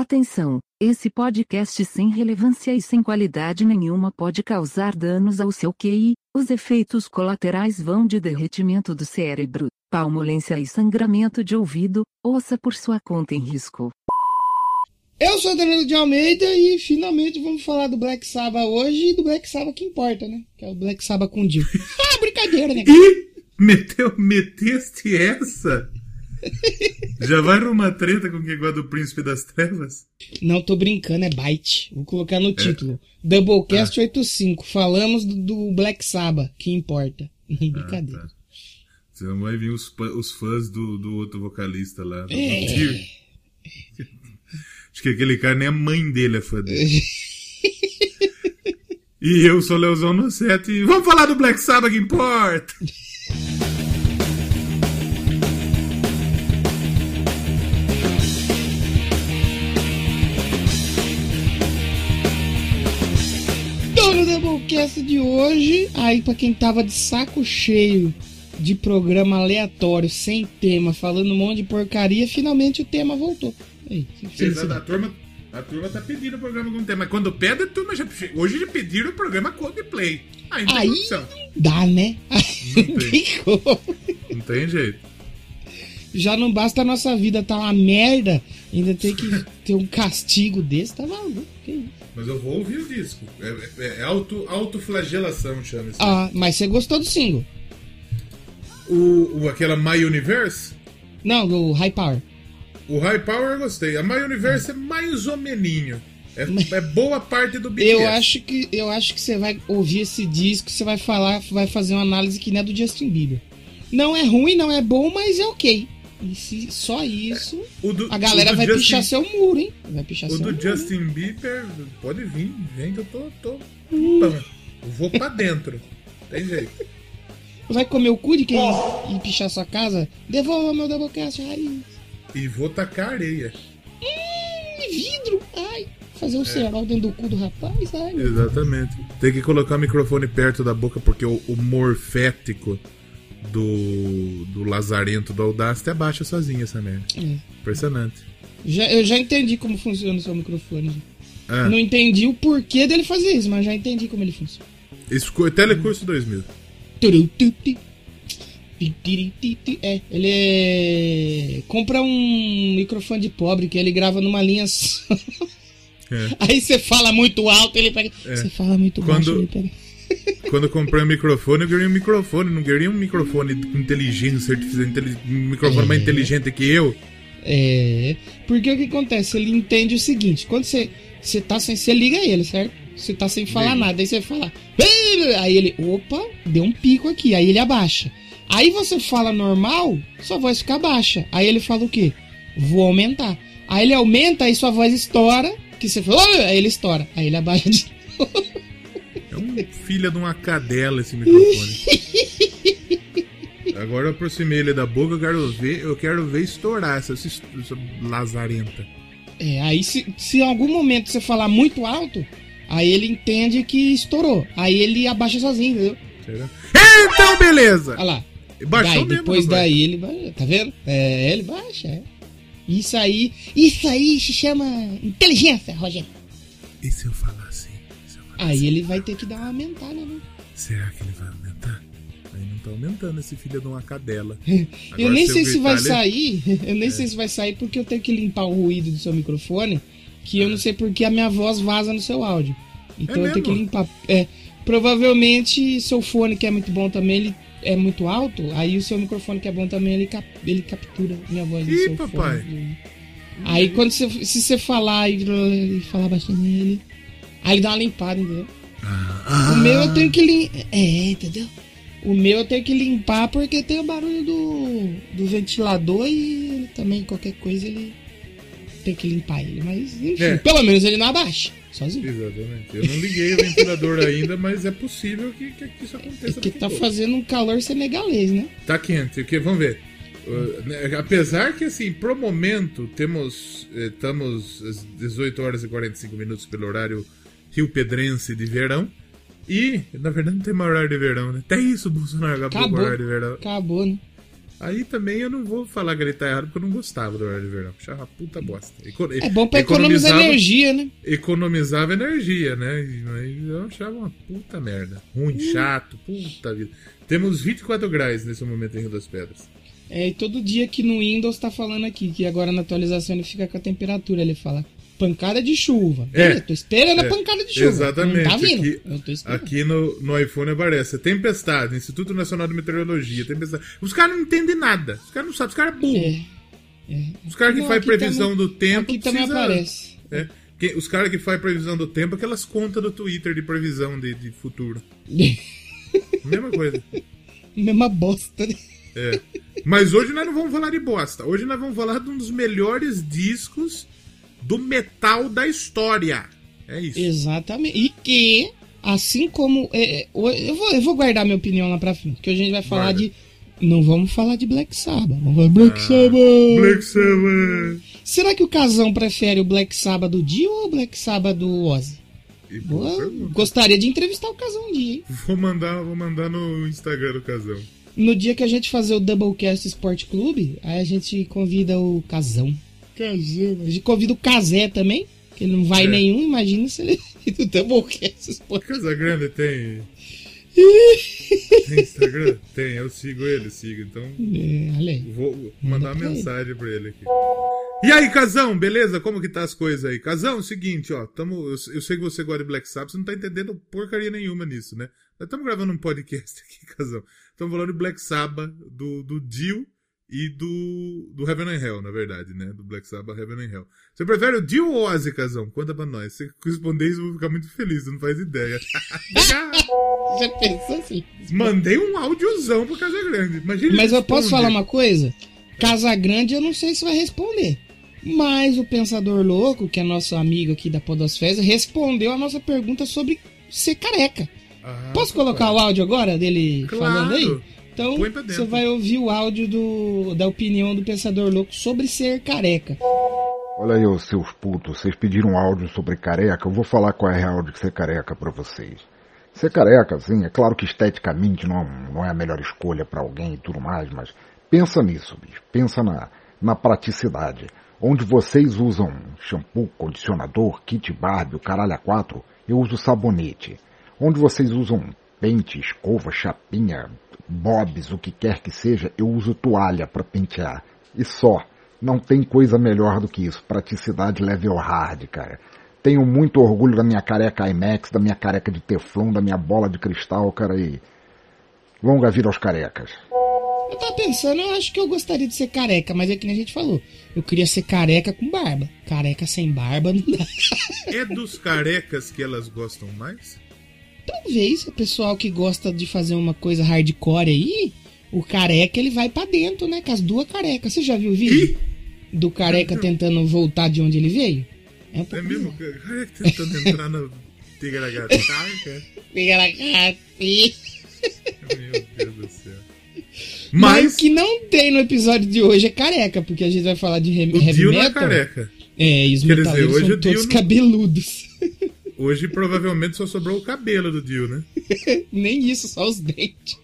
Atenção! Esse podcast sem relevância e sem qualidade nenhuma pode causar danos ao seu QI. Os efeitos colaterais vão de derretimento do cérebro, palmolência e sangramento de ouvido. Ouça por sua conta em risco. Eu sou Danilo de Almeida e finalmente vamos falar do Black Sabbath hoje e do Black Sabbath que importa, né? Que é o Black Sabbath com Dio. ah, brincadeira, né? Ih! Meteu, meteste essa? Já vai numa treta com quem gosta do Príncipe das Trevas? Não tô brincando, é Byte. Vou colocar no título. Doublecast Ah. 85. Falamos do, do Black Sabbath, que importa. Brincadeira. tá. Senão vai vir os, os fãs do, do outro vocalista lá. É. Acho que aquele cara nem a mãe dele é fã dele. e eu sou Leozão no set e vamos falar do Black Sabbath que importa! Doublecast de hoje, aí pra quem tava de saco cheio de programa aleatório, sem tema, falando um monte de porcaria, finalmente o tema voltou. Aí, Exato, a turma, a turma tá pedindo o programa com tema. Quando pede, a turma já. Hoje já pediram o programa Coldplay. Aí dá, né? Não Não tem. Não tem jeito. Já não basta a nossa vida tá uma merda, ainda tem que ter um castigo desse, tá maluco. Que isso? Mas eu vou ouvir o disco. É, é, é auto, autoflagelação, chama isso. Ah, mas você gostou do single? O, o, aquela My Universe, Não, do High Power. o High Power eu gostei. A My Universe é mais ou meninho. É, é boa parte do BTS. Eu acho que eu acho que você vai ouvir esse disco, você vai falar, vai fazer uma análise que nem a do Justin Bieber. Não é ruim, não é bom, mas é ok. E se só isso, O do- a galera vai Justin- pichar seu muro, hein? Vai pichar O seu do muro. Justin Bieber, pode vir, vem que eu tô. tô pão. Eu vou pra dentro. Tem jeito. Vai comer o cu de quem e pichar sua casa? Devolva meu Doublecast raiz. E vou tacar areia. Hum, vidro, ai. Fazer um cerol dentro do cu do rapaz, ai. Exatamente. Tem que colocar o microfone perto da boca porque o, o morfético do, do Lazarento do Audacity abaixa sozinho essa merda. É. Impressionante. Já, eu já entendi como funciona o seu microfone. Ah, Não entendi o porquê dele fazer isso, mas já entendi como ele funciona. esco- Telecurso 2000. Turututi. Titiriti. É, ele é. Compra um microfone de pobre que ele grava numa linha só. É. Aí você fala muito alto, ele pega. Você fala muito baixo, Quando- ele pega. Quando eu comprei um microfone, eu queria um microfone. Não queria um microfone com inteligência artificial, um microfone mais É. inteligente que eu. É. Porque o que acontece? Ele entende o seguinte: quando você, você tá sem. Você liga ele, certo? Você tá sem falar Ligo. nada. Aí você fala. Aí ele, opa, deu um pico aqui. Aí ele abaixa. Aí você fala normal, sua voz fica baixa. Aí ele fala o quê? Vou aumentar. Aí ele aumenta, aí sua voz estoura. Que você fala, aí ele estoura. Aí ele abaixa de É filho de uma cadela esse microfone. Agora eu aproximei ele da boca, eu quero ver, eu quero ver estourar essa, essa, lazarenta. É, aí se, se em algum momento você falar muito alto, aí ele entende que estourou. Aí ele abaixa sozinho, entendeu? Será? Então, beleza! Olha lá. Baixou daí, mesmo, depois daí ele baixa, tá vendo? É, ele baixa, é. Isso aí, isso aí se chama inteligência, Rogério. E se eu falar Aí ele vai ter que dar uma aumentada, né? Será que ele vai aumentar? Aí não tá aumentando esse filho de uma cadela. eu Agora, nem se sei eu se vai ele- sair, eu nem sei se vai sair porque eu tenho que limpar o ruído do seu microfone, que eu não sei porque a minha voz vaza no seu áudio. Então É eu tenho que mesmo? limpar. É, provavelmente seu fone que é muito bom também, ele é muito alto, aí o seu microfone que é bom também, ele, cap- ele captura minha voz no Ih, seu papai. fone. Aí quando você, se você falar e, e falar bastante nele, aí ele dá uma limpada, entendeu? Ah, O meu eu tenho que limpar. É, entendeu? O meu eu tenho que limpar porque tem o barulho do, do ventilador e também, qualquer coisa, ele tem que limpar ele. Mas, enfim, É. pelo menos ele não abaixa. Sozinho. Exatamente. Eu não liguei o ventilador ainda, mas é possível que, que- que isso É aconteça. que no tá futuro. fazendo um calor senegalês, né? Tá quente, o que? Vamos ver. Uh, né, apesar que, assim, pro momento, temos. eh, Estamos às 18 horas e 45 minutos pelo horário Rio Pedrense de verão. E, na verdade, não tem mais horário de verão, né? Até isso, o Bolsonaro acabou, com o Acabou. horário de verão. Acabou, né? Aí também eu não vou falar que ele tá errado porque eu não gostava do horário de verão. Achava uma puta bosta. É bom pra economizar energia, né? Economizava energia, né? Mas eu achava uma puta merda. Ruim, hum. chato, puta vida. Temos 24 graus nesse momento em Rio das Pedras. É, e todo dia que no Windows tá falando aqui, que agora na atualização ele fica com a temperatura, ele fala pancada de chuva. É, eu tô esperando é, a pancada de chuva. Exatamente. Não tá vindo. Aqui, aqui no, no iPhone aparece tempestade, Instituto Nacional de Meteorologia, tempestade. Os caras não entendem nada. Os caras não sabem, os caras é burro. É, é. Os caras que fazem previsão também, do tempo. Aqui precisa, também aparece. É, que, os caras que fazem previsão do tempo, aquelas contas do Twitter de previsão de, de futuro. Mesma coisa. Mesma bosta, né? É. Mas hoje nós não vamos falar de bosta. Hoje nós vamos falar de um dos melhores discos do metal da história. É isso. Exatamente. E que, assim como. É, é eu, vou, eu vou guardar minha opinião lá pra frente, que a gente vai falar Guarda. de. Não vamos falar de Black Sabbath. Vamos falar Black ah, Sabbath. Black Sabbath. Será que o Casão prefere o Black Sabbath do Dio ou o Black Sabbath do Ozzy? Boa, gostaria de entrevistar o Casão um dia, hein? Vou mandar, vou mandar no Instagram do Casão. No dia que a gente fazer o Doublecast Sport Clube, aí a gente convida o Casão. Casão. A gente convida o Casé também, que ele não vai é. nenhum, imagina se ele do Doublecast Sport Casagrande tem. tem Instagram? Tem, eu sigo ele, sigo. Então. É. Vou mandar uma mensagem ele. pra ele aqui. E aí, Casão, beleza? Como que tá as coisas aí? Casão, é o seguinte, ó, tamo, eu, eu, sei que você gosta de Black Sabbath, você não tá entendendo porcaria nenhuma nisso, né? Nós estamos gravando um podcast aqui, Casão. Estamos falando de Black Sabbath, do, do Dio e do, do Heaven and Hell, na verdade, né? Do Black Sabbath, Heaven and Hell. Você prefere o Dio ou Ozzy, Casão? Conta pra nós. Se responder isso, eu vou ficar muito feliz, você não faz ideia. Já pensou assim? Mandei um áudiozão pro Casa Grande. Imagina Mas eu posso falar uma coisa? Casa Grande eu não sei se vai responder. Mas o Pensador Louco, que é nosso amigo aqui da Podosfera, respondeu a nossa pergunta sobre ser careca. Ah, Posso colocar claro. o áudio agora dele claro. falando aí? Então você vai ouvir o áudio do, da opinião do Pensador Louco sobre ser careca. Olha aí, os seus putos, vocês pediram um áudio sobre careca, eu vou falar qual é a real de ser careca para vocês. Ser careca, sim, é claro que esteticamente não, não é a melhor escolha para alguém e tudo mais, mas pensa nisso, bicho. Pensa na, na praticidade. Onde vocês usam shampoo, condicionador, kit Barbie, o caralho a quatro, eu uso sabonete. Onde vocês usam pente, escova, chapinha, bobs, o que quer que seja, eu uso toalha para pentear. E só. Não tem coisa melhor do que isso. Praticidade level hard, cara. Tenho muito orgulho da minha careca IMAX, da minha careca de teflon, da minha bola de cristal, cara, e... Longa vida aos carecas. Eu tava pensando, eu acho que eu gostaria de ser careca, mas é que nem a gente falou. Eu queria ser careca com barba. Careca sem barba não dá. É dos carecas que elas gostam mais? Talvez o pessoal que gosta de fazer uma coisa hardcore aí, o careca ele vai para dentro, né? Com as duas carecas. Você já viu o vídeo? Do careca tentando voltar de onde ele veio? É, um é mesmo? Careca tentando entrar no Tigaragataca? Tigaragataca. Meu Deus do céu. Mas... Mas... o que não tem no episódio de hoje é careca, porque a gente vai falar de heavy, o Dio metal. Não é careca. É, e os Quer dizer, são todos cabeludos. Hoje provavelmente só sobrou o cabelo do Dio, né? Nem isso, só os dentes.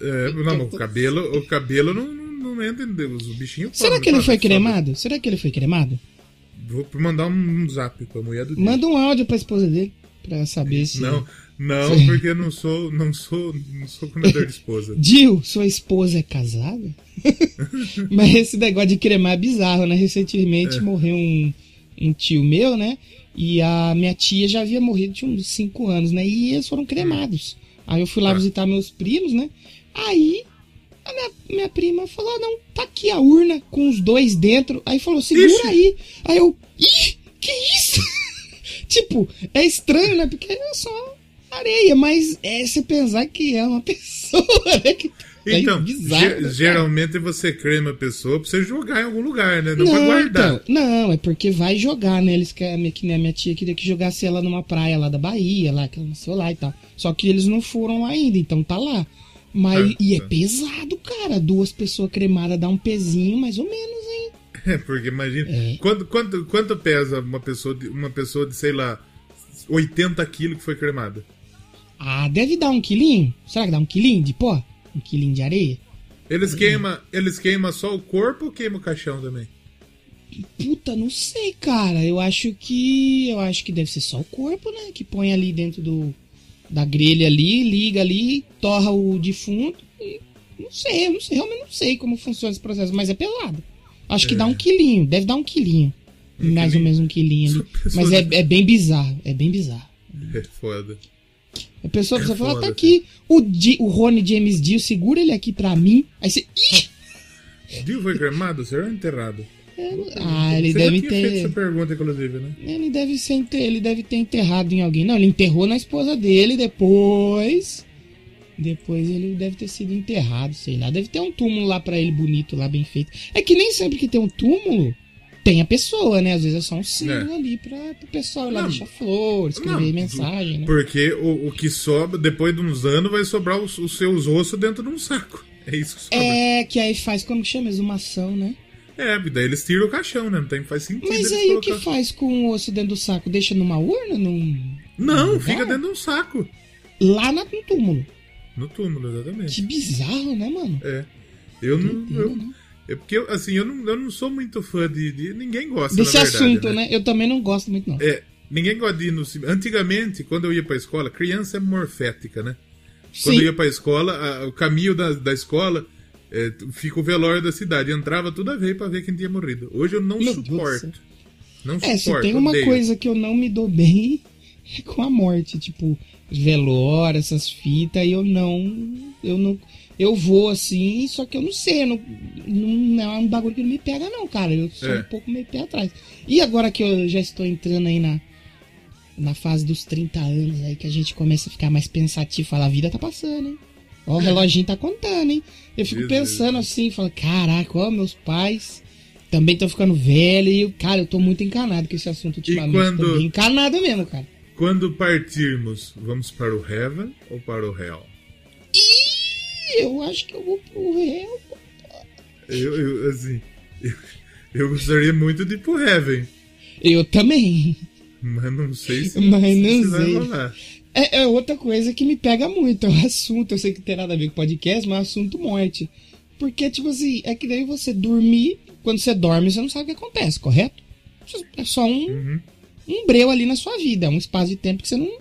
É, não, o cabelo, o cabelo não, não, não entra, os bichinhos Será que ele foi cremado? Será que ele foi cremado? Vou mandar um zap pra mulher do Dio. Manda um áudio pra esposa dele, pra saber se... Não, não, porque eu não sou, não sou, não sou comedor de esposa. Dio, sua esposa é casada? Mas esse negócio de cremar é bizarro, né? Recentemente é. morreu um, um tio meu, né? E a minha tia já havia morrido de uns 5 anos, né? E eles foram cremados. Aí eu fui lá ah. visitar meus primos, né? Aí a minha, minha prima falou: não, tá aqui a urna com os dois dentro. Aí falou: segura Ixi. aí. Aí eu, ih, que isso? tipo, é estranho, né? Porque é só areia, mas é você pensar que é uma pessoa, né? Que então, bizarro, geralmente você crema a pessoa pra você jogar em algum lugar, né? Não, não pra guardar. Então, não, é porque vai jogar, né? Eles querem, que nem a minha tia queria que jogasse ela numa praia lá da Bahia, lá, que ela nasceu lá e tal. Só que eles não foram lá ainda, então tá lá. Mas, é, e é, é pesado, cara. Duas pessoas cremadas dá um pezinho, mais ou menos, hein? É, porque imagina. É. Quanto, quanto, quanto pesa uma pessoa, de, uma pessoa de, sei lá, 80 quilos que foi cremada? Ah, deve dar um quilinho. Será que dá um quilinho de pó? Um quilinho de areia? Eles queimam eles queima só o corpo ou queima o caixão também? Puta, não sei, cara. Eu acho que. Eu acho que deve ser só o corpo, né? Que põe ali dentro do. Da grelha ali, liga ali, torra o defunto. E, não sei, eu não sei, realmente não sei como funciona esse processo, mas é pelado. Acho é. que dá um quilinho, deve dar um quilinho. Um mais quilinho. ou menos um quilinho ali. Mas é, é bem bizarro, é bem bizarro. É foda. A pessoa precisa é falar, tá aqui, o, Di, o Rony James Dio, segura ele aqui pra mim. Aí você. Ih! Dio foi cremado, será enterrado? ah, ele Você deve ter. Feito essa pergunta, inclusive, né? Ele deve, ser, ele deve ter enterrado em alguém. Não, ele enterrou na esposa dele depois. Depois ele deve ter sido enterrado, sei lá. Deve ter um túmulo lá para ele bonito, lá bem feito. É que nem sempre que tem um túmulo, tem a pessoa, né? Às vezes é só um símbolo é. ali pra, pro pessoal lá não, deixar flores, escrever não, mensagem, né? Porque o, o que sobra, depois de uns anos, vai sobrar os, os seus ossos dentro de um saco. É isso que sobra. É, que aí faz, como que chama? Exumação, né? É, daí eles tiram o caixão, né? Não tem, faz sentido. Mas aí colocar... o que faz com o osso dentro do saco? Deixa numa urna? Num... Não, fica dentro de um saco. Lá no túmulo. No túmulo, exatamente. Que bizarro, né, mano? É. Eu não. Entendo, eu, né? É porque, assim, eu não, eu não sou muito fã de. de ninguém gosta Desse verdade, assunto, né? né? Eu também não gosto muito, não. É. Ninguém gosta de ir no cinema. Antigamente, quando eu ia pra escola, criança é morfética, né? Quando Sim. eu ia pra escola, a, o caminho da, da escola é, fica o velório da cidade. Entrava toda vez pra ver quem tinha morrido. Hoje eu não Meu suporto. Não é, suporto. se tem uma odeio. coisa que eu não me dou bem é com a morte. Tipo, velório, essas fitas, aí eu não. Eu não. Eu vou assim, só que eu não sei, não, não é um bagulho que não me pega, não, cara. Eu sou é. um pouco meio pé atrás. E agora que eu já estou entrando aí na, na fase dos 30 anos, aí que a gente começa a ficar mais pensativo, falar, a vida tá passando, hein? Ó, o reloginho tá contando, hein? Eu fico pensando assim, falo, caraca, ó, meus pais também estão ficando velhos e, cara, eu tô muito encanado com esse assunto ultimamente. E quando... encanado mesmo, cara. Quando partirmos, vamos para o Heaven ou para o Hell? Eu acho que eu vou pro Hell. Eu, eu assim, eu, eu gostaria muito de ir pro Heaven. Eu também. Mas não sei se, Mas não se sei. vai rolar. É, é, outra coisa que me pega muito, é o assunto. Eu sei que tem nada a ver com podcast, mas é o assunto morte. Porque, tipo assim, é que daí você dormir, quando você dorme, você não sabe o que acontece, correto? É só um, uhum. um breu ali na sua vida, é um espaço de tempo que você não, não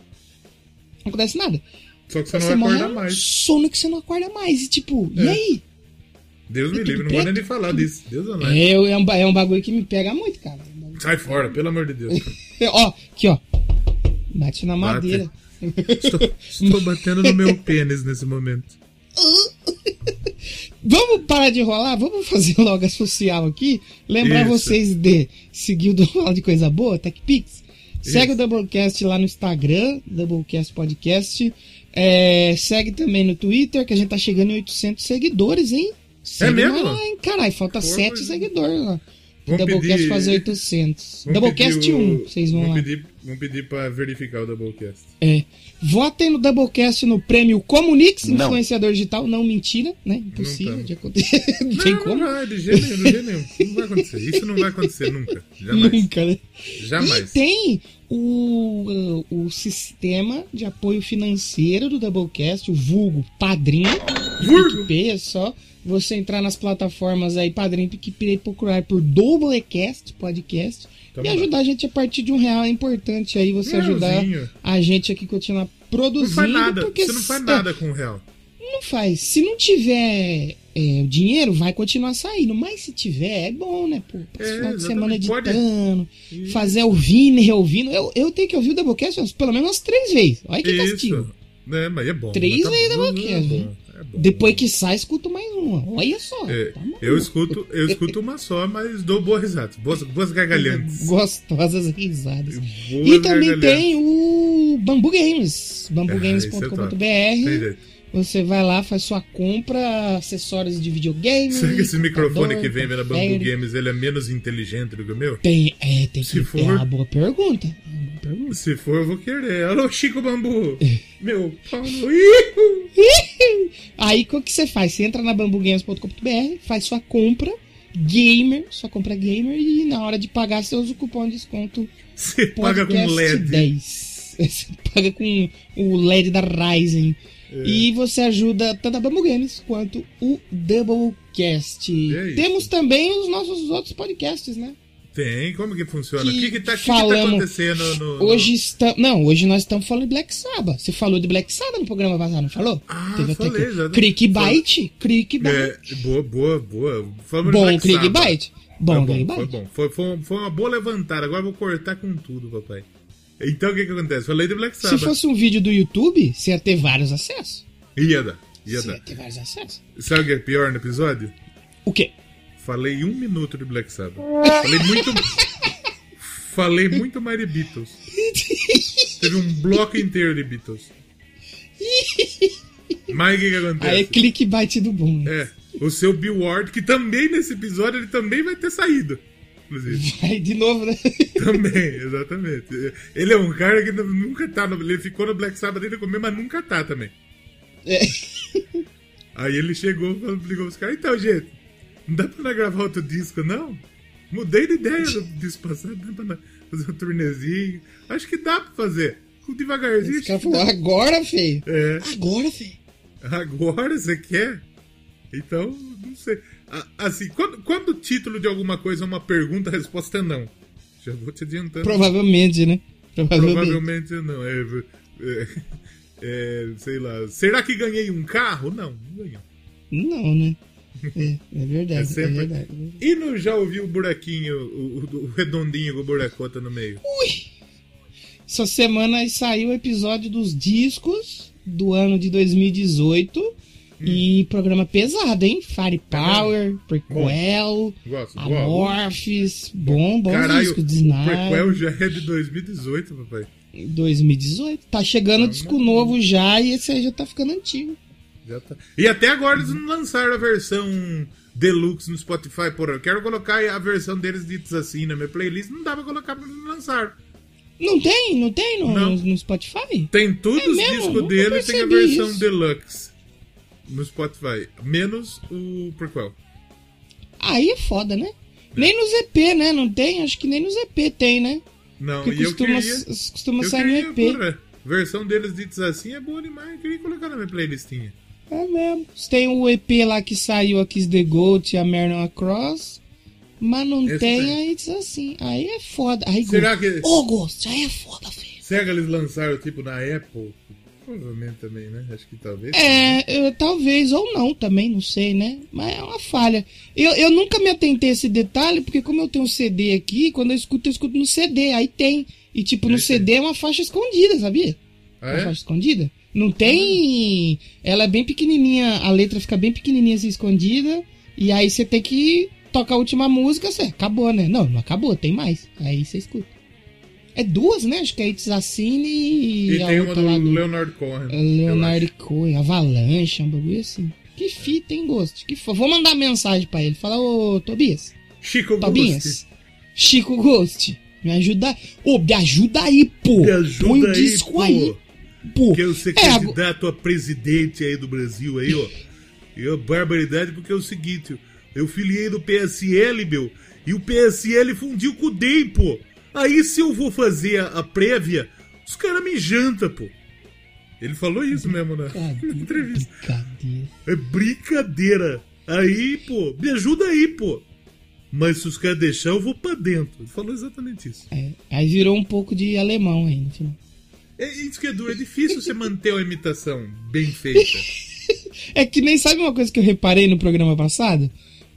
acontece nada. Só que você não você acorda mais. Sono que você não acorda mais. E tipo, é. e aí? Deus me livre, não vou nem falar disso. Deus não é, é, um, é um bagulho que me pega muito, cara. Sai fora, pelo amor de Deus. ó, aqui, ó. Bate na madeira. Bate. Estou, estou batendo no meu pênis nesse momento. Vamos parar de enrolar? Vamos fazer logo a social aqui. Lembrar Isso. vocês de seguir o Download de Coisa Boa, TechPix. Segue o Doublecast lá no Instagram, Doublecast Podcast. É, segue também no Twitter, que a gente tá chegando em 800 seguidores, hein? É segue é mesmo? Lá, hein? Caralho, falta Porra, 7 seguidores lá. Vamos Doublecast pedir... fazer 800. Vamos Doublecast o... 1, vocês vão vamos lá. Pedir, vamos pedir pra verificar o Doublecast. É. Votem no Doublecast no prêmio Comunix, não. influenciador digital. Não, mentira, né? Impossível não de acontecer. não, não tem como. Não, de jeito nenhum, de jeito nenhum. Não vai acontecer. Isso não vai acontecer nunca. Jamais. Nunca, né? Jamais. E tem o, o, o sistema de apoio financeiro do Doublecast, o vulgo Padrinho. Vulgo? é só você entrar nas plataformas aí, Padrinho, PicPay, procurar por Doublecast Podcast Tamo e ajudar lá. a gente a partir de um real. É importante aí você ajudar a gente aqui continuar produzindo. Não faz nada. Porque você não faz nada com o real. Não faz. Se não tiver é, o dinheiro, vai continuar saindo. Mas se tiver, é bom, né? Pô, é, final de semana editando, Pode... fazer ouvindo e reouvindo. Eu, eu tenho que ouvir o Doublecast pelo menos umas três vezes. Olha que Isso. castigo. É, mas é bom. Três tá vezes tá Doublecast. É bom, Depois que sai, escuto mais uma. Olha só. É, tá eu, escuto, eu escuto uma só, mas dou boas risadas. Boas, boas gargalhantes. Gostosas risadas. Boas e também tem o Bambu Games. bambugames.com.br. É, você vai lá, faz sua compra, acessórios de videogame. Será que esse microfone que vem na Bambu Games ele é menos inteligente do que o meu? Tem, é, tem Se que for, é uma boa pergunta. É uma boa pergunta. Se for, eu vou querer. Alô, Chico Bambu! meu Paulo. Aí o que você faz? Você entra na bambugames.com.br, faz sua compra gamer, sua compra gamer, e na hora de pagar você usa o cupom de desconto. Você paga com LED. 10. Você paga com o LED da Ryzen É. E você ajuda tanto a Bambu Games quanto o Doublecast. É Temos também os nossos outros podcasts, né? Tem, como que funciona? O que, que, tá, falamos, que, que tá acontecendo no, no... Hoje está, Não, hoje nós estamos falando de Black Sabbath. Você falou de Black Sabbath no programa passado, não falou? Ah, Teve falei, até que... Clickbait, clickbait. É, boa, boa, boa. Falamos bom clickbait. Bom, foi bom, foi bom. Foi, foi, foi, uma boa levantada. Agora eu vou cortar com tudo, papai. Então o que que acontece? Falei de Black Sabbath. Se fosse um vídeo do YouTube, você ia ter vários acessos. Ia dar. Ia você dar. ia ter vários acessos. Sabe o que é pior no episódio? O quê? Falei um minuto de Black Sabbath. Falei muito. falei muito mais de Beatles. Teve um bloco inteiro de Beatles. Mas o que, que acontece? Aí é clickbait do bom. Né? É. O seu Bill Ward, que também nesse episódio ele também vai ter saído. Inclusive. Vai de novo, né? Também, exatamente. Ele é um cara que nunca tá no. Ele ficou no Black Sabbath desde comer, mas nunca tá também. É. Aí ele chegou e ligou os caras, então, gente, não dá pra gravar outro disco, não? Mudei de ideia do disco passado, dá pra fazer um turnezinho. Acho que dá pra fazer. Devagarzinho. Esse cara falou, agora, feio. É. Agora, feio. Agora você quer? Então, não sei. Assim, quando, quando o título de alguma coisa é uma pergunta, a resposta é não. Já vou te adiantando. Provavelmente, né? Provavelmente, Provavelmente não. É, é, é, sei lá. Será que ganhei um carro? Não, não ganhou. Não, né? É, é verdade, é, sempre... é verdade. E não já ouviu o buraquinho, o, o, o redondinho com o buracota no meio? Ui! Essa semana saiu o episódio dos discos do ano de 2018 e programa pesado, hein? Firepower, Prequel, gosto, Amorphis, bom, bom Caralho, disco de O Prequel já é de 2018, papai. 2018. Tá chegando disco novo já e esse aí já tá ficando antigo. Já tá. E até agora eles não lançaram a versão deluxe no Spotify, porra. Eu quero colocar a versão deles ditos assim na minha playlist. Não dá pra colocar pra não lançar. Não tem? Não tem no, não. no, no Spotify? Tem todos é os discos deles, tem a versão isso. deluxe no Spotify, menos o prequel. Aí é foda, né? É. Nem nos EP, né? Não tem? Acho que nem nos EP tem, né? Não, Porque e costuma, eu queria, costuma eu sair no EP. Porra, versão deles ditos assim é boa demais. Eu queria colocar na minha playlistinha. É mesmo. Tem o EP lá que saiu, a Kiss the Goat e a Marion Cross. Mas não tem, tem, aí diz assim. Aí é foda. Aí, Será que. Ô, oh, Ghost, aí é foda, filho. Será que eles lançaram tipo na Apple? Provavelmente também, né? Acho que talvez. É, eu, talvez ou não também, não sei, né? Mas é uma falha. Eu, eu nunca me atentei a esse detalhe, porque como eu tenho um CD aqui, quando eu escuto, eu escuto no CD, aí tem. E tipo, no CD é uma faixa escondida, sabia? Ah, é? Uma faixa escondida. Não tem. Ela é bem pequenininha, a letra fica bem pequenininha assim, escondida. E aí você tem que tocar a última música, você acabou, né? Não, não acabou, tem mais. Aí você escuta. É duas, né? Acho que é It's Assine e, e a tem outra uma do, do Leonard Cohen. Leonard Cohen, Avalanche, um bagulho assim. Que fita, hein, Ghost? Que Vou mandar mensagem pra ele. Falar, ô, Tobias. Chico Tobias. Ghost. Chico Ghost. Me ajuda. Ô, me ajuda aí, pô. Me ajuda Põe aí, disco pô. aí. Pô. Quero ser é, candidato a presidente aí do Brasil aí, ó. E a barbaridade, porque é o seguinte, eu filiei no PSL, meu, e o PSL fundiu com o DEM, pô. Aí se eu vou fazer a, a prévia, os caras me jantam, pô. Ele falou isso mesmo na, na entrevista. Brincadeira. É brincadeira. Aí, pô, me ajuda aí, pô. Mas se os caras deixar, eu vou pra dentro. Ele falou exatamente isso. É, aí virou um pouco de alemão no final. É isso que é duro. É difícil você manter uma imitação bem feita. é que nem sabe uma coisa que eu reparei no programa passado?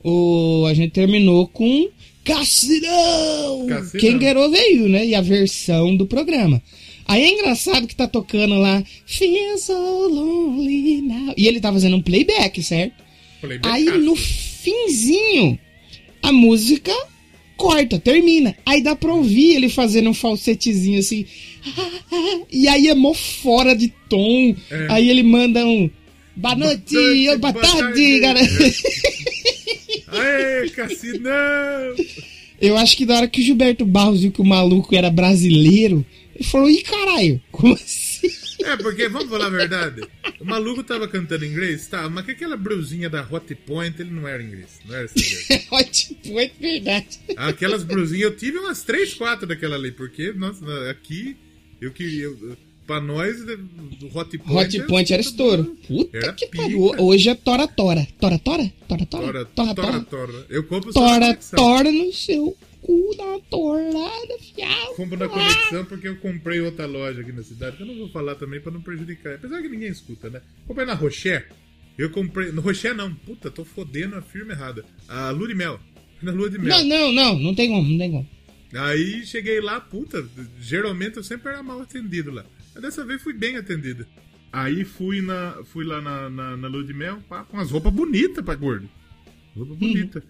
O, a gente terminou com Cassinão! Quem ganhou veio, né? E a versão do programa. Aí é engraçado que tá tocando lá Feel so lonely now. E ele tá fazendo um playback, certo? Playback Aí no finzinho, a música corta, termina. Aí dá pra ouvir ele fazendo um falsetezinho assim. E aí é mó fora de tom. É. Aí ele manda um. Boa noite, boa tarde, cara. Aê, Cassinão! Eu acho que na hora que o Gilberto Barros viu que o maluco era brasileiro, ele falou, ih, caralho, como assim? É, porque, vamos falar a verdade, o maluco tava cantando inglês, tá, mas que aquela brusinha da Hot Point, ele não era inglês, não era assim. Hot Point, verdade. Aquelas brusinhas, eu tive umas 3, 4 daquela ali, porque, nossa, aqui, eu queria... Eu, pra nós, do Hot Point. Hot Point era, era estouro. Puta era que pariu. Hoje é Tora Tora. Tora Tora? Tora Tora? Tora Tora. tora, Eu compro Tora Tora no seu cu, dá uma torrada, fiado. Compro na conexão porque eu comprei outra loja aqui na cidade, que eu não vou falar também pra não prejudicar. Apesar que ninguém escuta, né? Comprei na Rocher. Eu comprei. No Rocher não. Puta, tô fodendo a firma errada. A Lua de Mel. Na Lua de Mel. Não, não, não. Não tem como, não tem como. Aí cheguei lá, puta, geralmente eu sempre era mal atendido lá. Mas dessa vez fui bem atendido. Aí fui, na, fui lá na, na, na lua de mel pá, com as roupas bonitas pra gordo. Roupa uhum. bonita.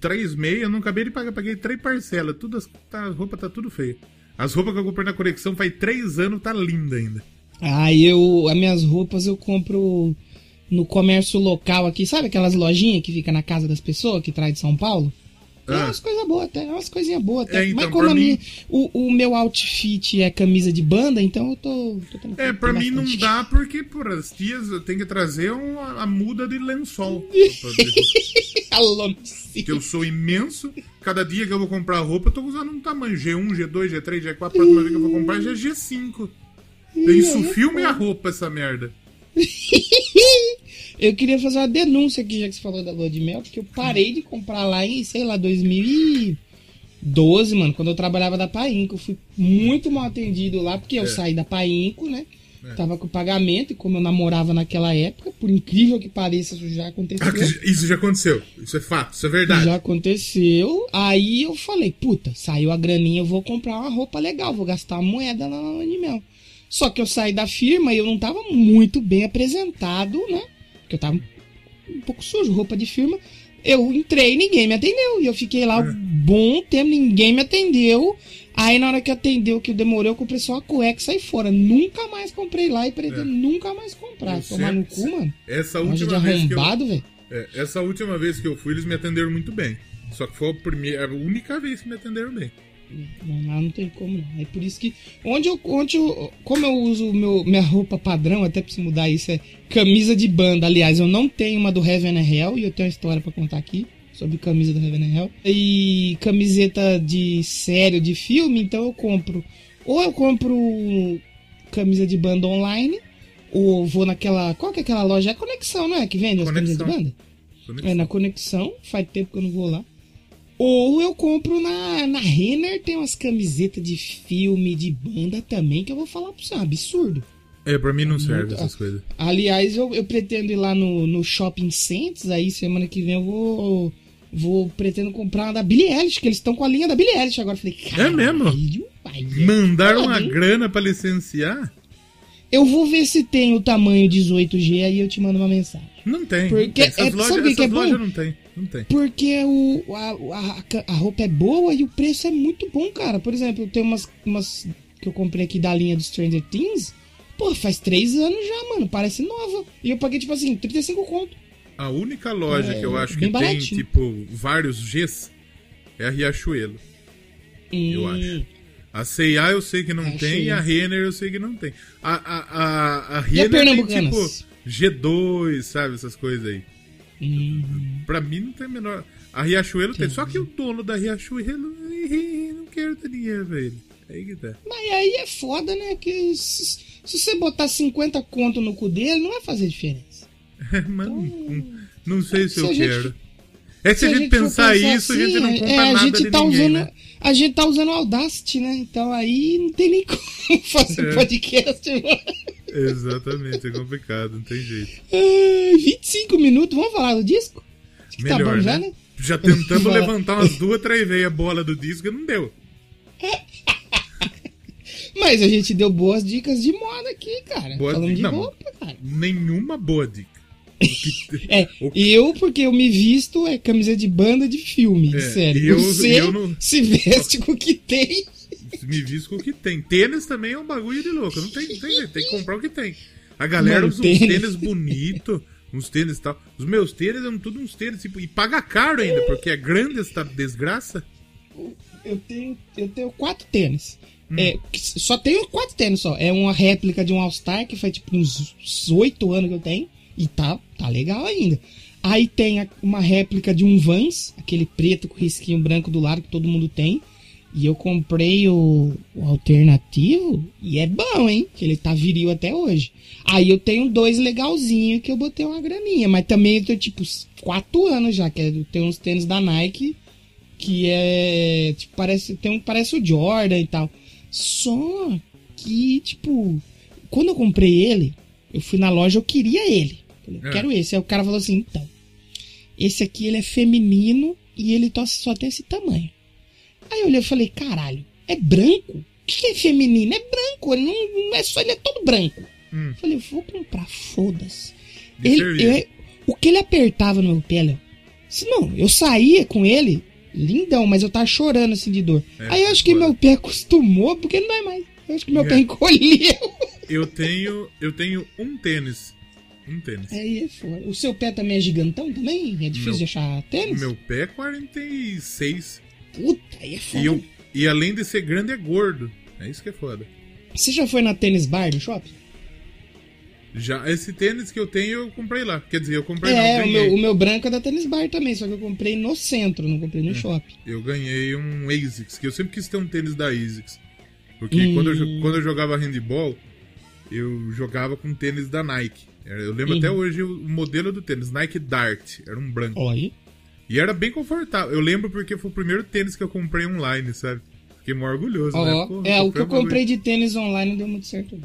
Três meias, não acabei de pagar, paguei três parcelas. Tudo, as, tá, as roupas tá tudo feio. As roupas que eu comprei na conexão faz três anos, tá linda ainda. Ah, eu. As minhas roupas eu compro no comércio local aqui. Sabe aquelas lojinhas que fica na casa das pessoas que traz de São Paulo? Tem ah. umas coisas boas até, umas coisinhas boas até. É, então, Mas como a mim... minha, o, o meu outfit é camisa de banda, então eu tô. tô é, pra mim não dá porque, por as tias, eu tenho que trazer uma, a muda de lençol. que eu sou imenso. Cada dia que eu vou comprar roupa, eu tô usando um tamanho G1, G2, G3, G4. A próxima vez que eu vou comprar já é G5. Isso filme a roupa, essa merda. Eu queria fazer uma denúncia aqui, já que você falou da lua de mel, porque eu parei de comprar lá em, sei lá, 2012, mano, quando eu trabalhava da Painco. Eu fui muito mal atendido lá, porque eu é. saí da Painco, né? É. Tava com pagamento, e como eu namorava naquela época, por incrível que pareça, isso já aconteceu. Ah, isso já aconteceu. Isso é fato, isso é verdade. Já aconteceu. Aí eu falei, puta, saiu a graninha, eu vou comprar uma roupa legal, vou gastar uma moeda na lua de mel. Só que eu saí da firma e eu não tava muito bem apresentado, né? Porque eu tava um pouco sujo, roupa de firma. Eu entrei, ninguém me atendeu. E eu fiquei lá é. um bom tempo, ninguém me atendeu. Aí na hora que atendeu, que demorou, eu comprei só a cueca e saí fora. Nunca mais comprei lá e pretendo é. nunca mais comprar. Tomar no cu, mano. Essa última vez que eu... É, essa última vez que eu fui, eles me atenderam muito bem. Só que foi a, primeira, a única vez que me atenderam bem. Não, não tem como não. É por isso que. Onde eu. Onde eu como eu uso meu, minha roupa padrão, até preciso mudar isso, é camisa de banda. Aliás, eu não tenho uma do Heaven and Hell e eu tenho uma história para contar aqui sobre camisa do Heaven and Hell. E camiseta de sério, de filme, então eu compro. Ou eu compro camisa de banda online, ou vou naquela. Qual que é aquela loja? É a Conexão, não é? Que vende as camisas de banda? Conexão. É na Conexão, faz tempo que eu não vou lá. Ou eu compro na, na Renner, tem umas camisetas de filme, de banda também, que eu vou falar pra você, é um absurdo. É, pra mim não serve Muito, essas coisas. Aliás, eu, eu pretendo ir lá no, no Shopping Centers, aí semana que vem eu vou. Vou pretendo comprar uma da Billie Eilish, que eles estão com a linha da Billie Eilish agora. Falei, cara. É mesmo? Pai, Mandaram uma grana pra licenciar? Eu vou ver se tem o tamanho 18G, aí eu te mando uma mensagem. Não tem. Porque essas é, lojas, sabe que é bom? não tem. Não tem. Porque o, a, a, a, roupa é boa e o preço é muito bom, cara. Por exemplo, tem umas, umas que eu comprei aqui da linha do Stranger Things. Pô, faz três anos já, mano. Parece nova. E eu paguei, tipo assim, 35 conto. A única loja é, que eu acho que baratinho. tem, tipo, vários Gs é a Riachuelo. Hum. Eu acho. A C&A eu sei que não Achei. tem e a Renner eu sei que não tem. A, a, a, a Renner tem, tipo, G2, sabe? Essas coisas aí. Uhum. Pra mim não tem a menor. A Riachuelo tem. Só que o dono da Riachuelo não quero ter dinheiro ele. Aí que tá. Mas aí é foda, né? Que se, se, você botar 50 conto no cu dele, não vai fazer diferença. É, mano, então, não sei se, se eu quero. Gente, é se, se a gente, gente pensar, pensar isso, assim, a gente não compra é, a nada gente tá ninguém, usando, né? A gente tá usando Audacity, né? Então aí não tem nem como fazer é. podcast, mano. Exatamente, é complicado, não tem jeito. Ai, 25 minutos, vamos falar do disco? Acho que tá Melhor, tá bom né? já, né? Já tentamos levantar umas duas, três vezes a bola do disco e não deu. Mas a gente deu boas dicas de moda aqui, cara. Boa Falando de não, roupa, cara. Nenhuma boa dica. é, eu, porque eu me visto, é camiseta de banda de filme, é, sério. Eu, Você eu não... se veste com o que tem me visto com o que tem. Tênis também é um bagulho de louco. Não tem, tem Tem que comprar o que tem. A galera usa uns tênis bonitos, uns tênis e tal. Os meus tênis são tudo uns tênis, tipo, e paga caro ainda, porque é grande essa desgraça. Eu tenho, eu tenho quatro tênis. Hum. É, só tenho quatro tênis só. É uma réplica de um All-Star que faz tipo uns oito anos que eu tenho. E tá, tá legal ainda. Aí tem uma réplica de um Vans, aquele preto com risquinho branco do lado que todo mundo tem. E eu comprei o, o, alternativo e é bom, hein? Que ele tá viril até hoje. Aí eu tenho dois legalzinhos que eu botei uma graninha. Mas também eu tenho, tipo, quatro anos já. Que é, tem uns tênis da Nike que é. Tipo, parece, tem um, parece o Jordan e tal. Só que, tipo, quando eu comprei ele, eu fui na loja, eu queria ele. Falei, é. quero esse. Aí o cara falou assim: então, esse aqui ele é feminino e ele só tem esse tamanho. Aí eu olhei e falei, caralho, é branco? O que é feminino? É branco, ele não, não é só, ele é todo branco. Hum. Falei, vou comprar, foda-se. Ele, o que ele apertava no meu pé, Léo? Não, eu saía com ele, lindão, mas eu tava chorando assim de dor. É, Aí eu acho que meu pé acostumou, porque não dói mais. Eu acho que meu é. pé encolheu. Eu tenho, eu tenho um tênis. Um tênis. Aí é foda. O seu pé também é gigantão também? É difícil meu, de achar tênis? Meu pé é 46. Puta, aí é foda. E, eu, e além de ser grande, é gordo. É isso que é foda. Você já foi na tênis bar do shopping? Já, esse tênis que eu tenho, eu comprei lá. Quer dizer, eu comprei É, não, o, meu, o meu branco é da tênis bar também, só que eu comprei no centro, não comprei no é, shopping. Eu ganhei um ASICS, que eu sempre quis ter um tênis da ASICS. Porque hum. quando, eu, quando eu jogava handball, eu jogava com tênis da Nike. Eu lembro até hoje o modelo do tênis, Nike Dart, era um branco. Olha. E era bem confortável. Eu lembro porque foi o primeiro tênis que eu comprei online, sabe? Fiquei mó orgulhoso, oh, né? Porra, é, o que eu comprei de tênis online deu muito certo.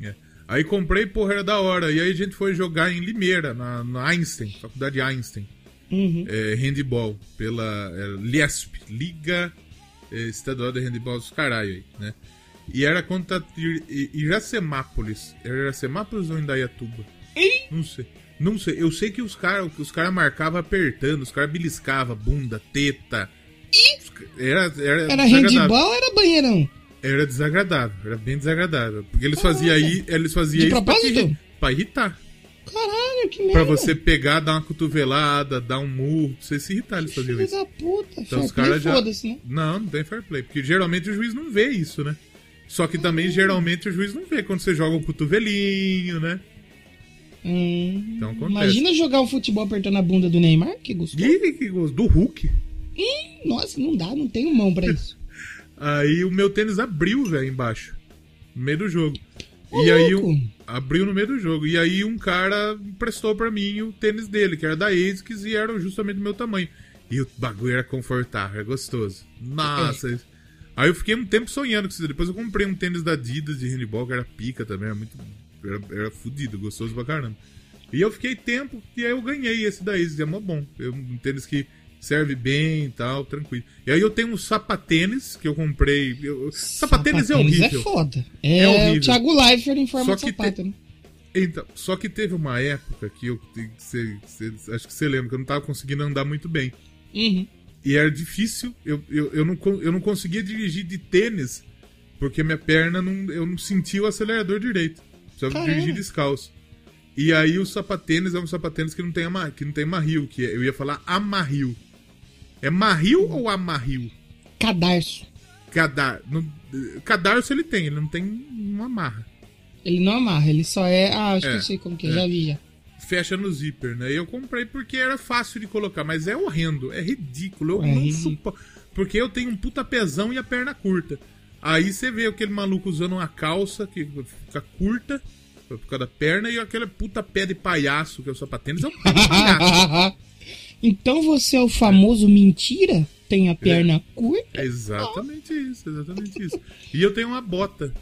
É. Aí comprei, porra, era da hora. E aí a gente foi jogar em Limeira, na, na Einstein, faculdade Einstein. Uhum. É, handball, pela é, LIESP, Liga é, Estadual de Handball dos Caralho aí, né? E era contra Iracemápolis. Era Iracemápolis ou Indaiatuba? Não sei. Não sei, eu sei que os caras os cara marcavam apertando, os caras beliscavam bunda, teta. Era, era, era handball ou era banheirão? Era desagradável, era bem desagradável. Porque eles faziam aí, eles faziam isso pra, te, pra, irritar. Caralho, que merda. Pra você pegar, dar uma cotovelada, dar um murro, pra você se irritar, eles faziam Filho isso. da puta, então, os caras já... né? Não, não tem fair play. Porque geralmente o juiz não vê isso, né? Só que também, geralmente, o juiz não vê quando você joga um cotovelinho, né? Hum, então acontece. Imagina jogar o futebol apertando a bunda do Neymar, que gostoso. Ih, que gostoso. Do Hulk. Ih, nossa, não dá, não tenho mão pra isso. aí o meu tênis abriu, velho, embaixo. No meio do jogo. Ô, e aí abriu no meio do jogo. E aí um cara prestou para mim o tênis dele, que era da ASICS e era justamente do meu tamanho. E o bagulho era confortável, era gostoso. Nossa. É. Aí eu fiquei um tempo sonhando com isso. Depois eu comprei um tênis da Adidas de handball, que era pica também, era muito era, era fudido, gostoso pra caramba. E eu fiquei tempo e aí eu ganhei esse daí, que é mó bom. É um tênis que serve bem e tal, tranquilo. E aí eu tenho um sapatênis que eu comprei. Eu, sapatênis, sapatênis é horrível. é foda. É, é horrível. o Thiago Leifert em forma só de sapato, te... né? Então, só que teve uma época que eu. Cê, acho que você lembra que eu não tava conseguindo andar muito bem. Uhum. E era difícil. Eu, eu, eu, não, eu não conseguia dirigir de tênis porque minha perna não. Eu não sentia o acelerador direito. Precisava Caramba. dirigir descalço. E aí o sapatênis é um sapatênis que não tem, ama, que não tem marril, que é, eu ia falar amarril. É marril ou amarril? Cadarço. Cadar, no, cadarço ele tem, ele não tem uma amarra. Ele não amarra, ele só é. Ah, acho é, que eu sei como que é, já vi já. Fecha no zíper, né? Eu comprei porque era fácil de colocar, mas é horrendo, é ridículo. Eu é não suporto. Porque eu tenho um puta pezão e a perna curta. Aí você vê aquele maluco usando uma calça que fica curta por causa da perna e aquele puta pé de palhaço que é o sapatênis é um pé de palhaço. então você é o famoso mentira? Tem a perna é, curta? É exatamente isso, exatamente isso. E eu tenho uma bota.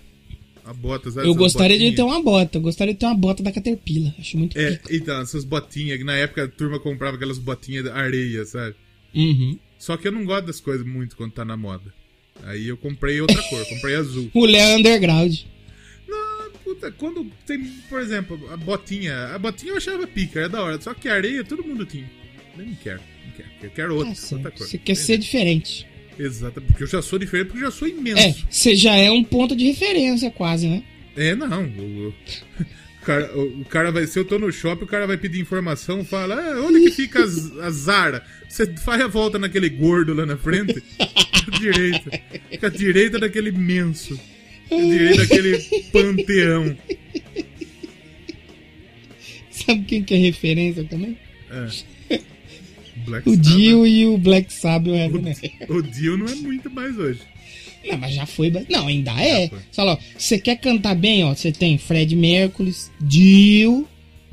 A bota, sabe? Eu gostaria botinhas. de ter uma bota, eu gostaria de ter uma bota da Caterpillar. Acho muito É, pico. então, essas botinhas, que na época a turma comprava aquelas botinhas de areia, sabe? Uhum. Só que eu não gosto das coisas muito quando tá na moda. Aí eu comprei outra cor, comprei azul. Mulher underground. Não, puta, quando tem, por exemplo, a botinha. A botinha eu achava pica, é da hora. Só que a areia todo mundo tinha. Eu não quero, não quero. Eu quero outra, ah, outra cor. Você quer ser diferente. Exato, porque eu já sou diferente, porque eu já sou imenso. É, você já é um ponto de referência, quase, né? É, não. O, o, cara, o, cara vai. Se eu tô no shopping, o cara vai pedir informação, fala, ah, onde que fica a, a Zara? Você faz a volta naquele gordo lá na frente, fica direita. Fica direita daquele imenso. Fica direita daquele panteão. Sabe quem que é referência também? É. Black o Dio e o Black Sabbath. O, o Dio não é muito mais hoje. Não, mas já foi. Não, ainda é. Fala, ó, você quer cantar bem, ó? Você tem Fred Mercury, Dio.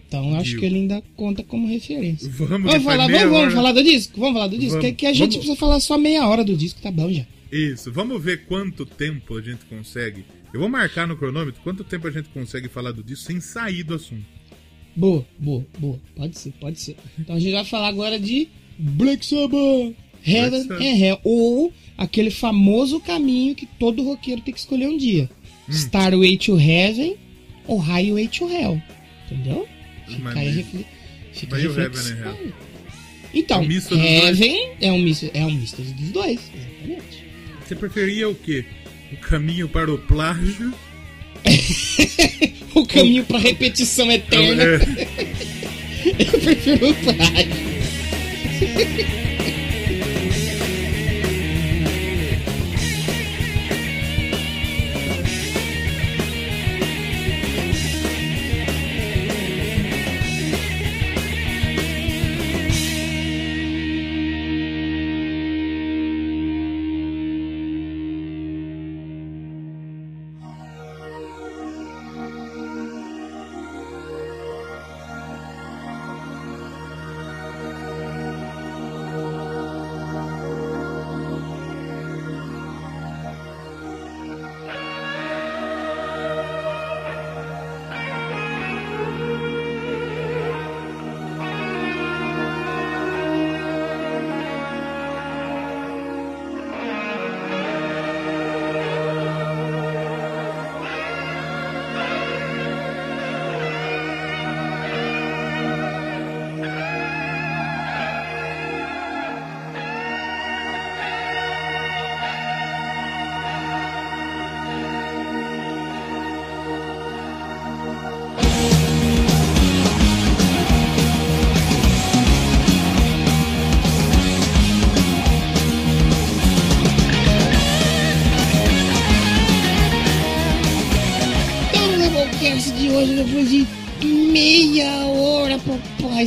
Então acho Dio. que ele ainda conta como referência. Vamos, vamos falar, vamos, vamos, falar do disco? Vamos falar do disco? Vamos, que, que a gente vamos... precisa falar só meia hora do disco, tá bom já. Isso, vamos ver quanto tempo a gente consegue. Eu vou marcar no cronômetro quanto tempo a gente consegue falar do disco sem sair do assunto. Boa, boa, boa. Pode ser, pode ser. Então a gente vai falar agora de Black Sabbath, Heaven and Hell. Ou aquele famoso caminho que todo roqueiro tem que escolher um dia: hum. Starway to Heaven ou Highway to Hell. Entendeu? Fica aí. Fica Mas Heaven and Hell. Então, um Heaven é um, misto, é um misto dos dois, exatamente. Você preferia o quê? O caminho para o plágio? o caminho para repetição eterna? É. Eu prefiro o plágio.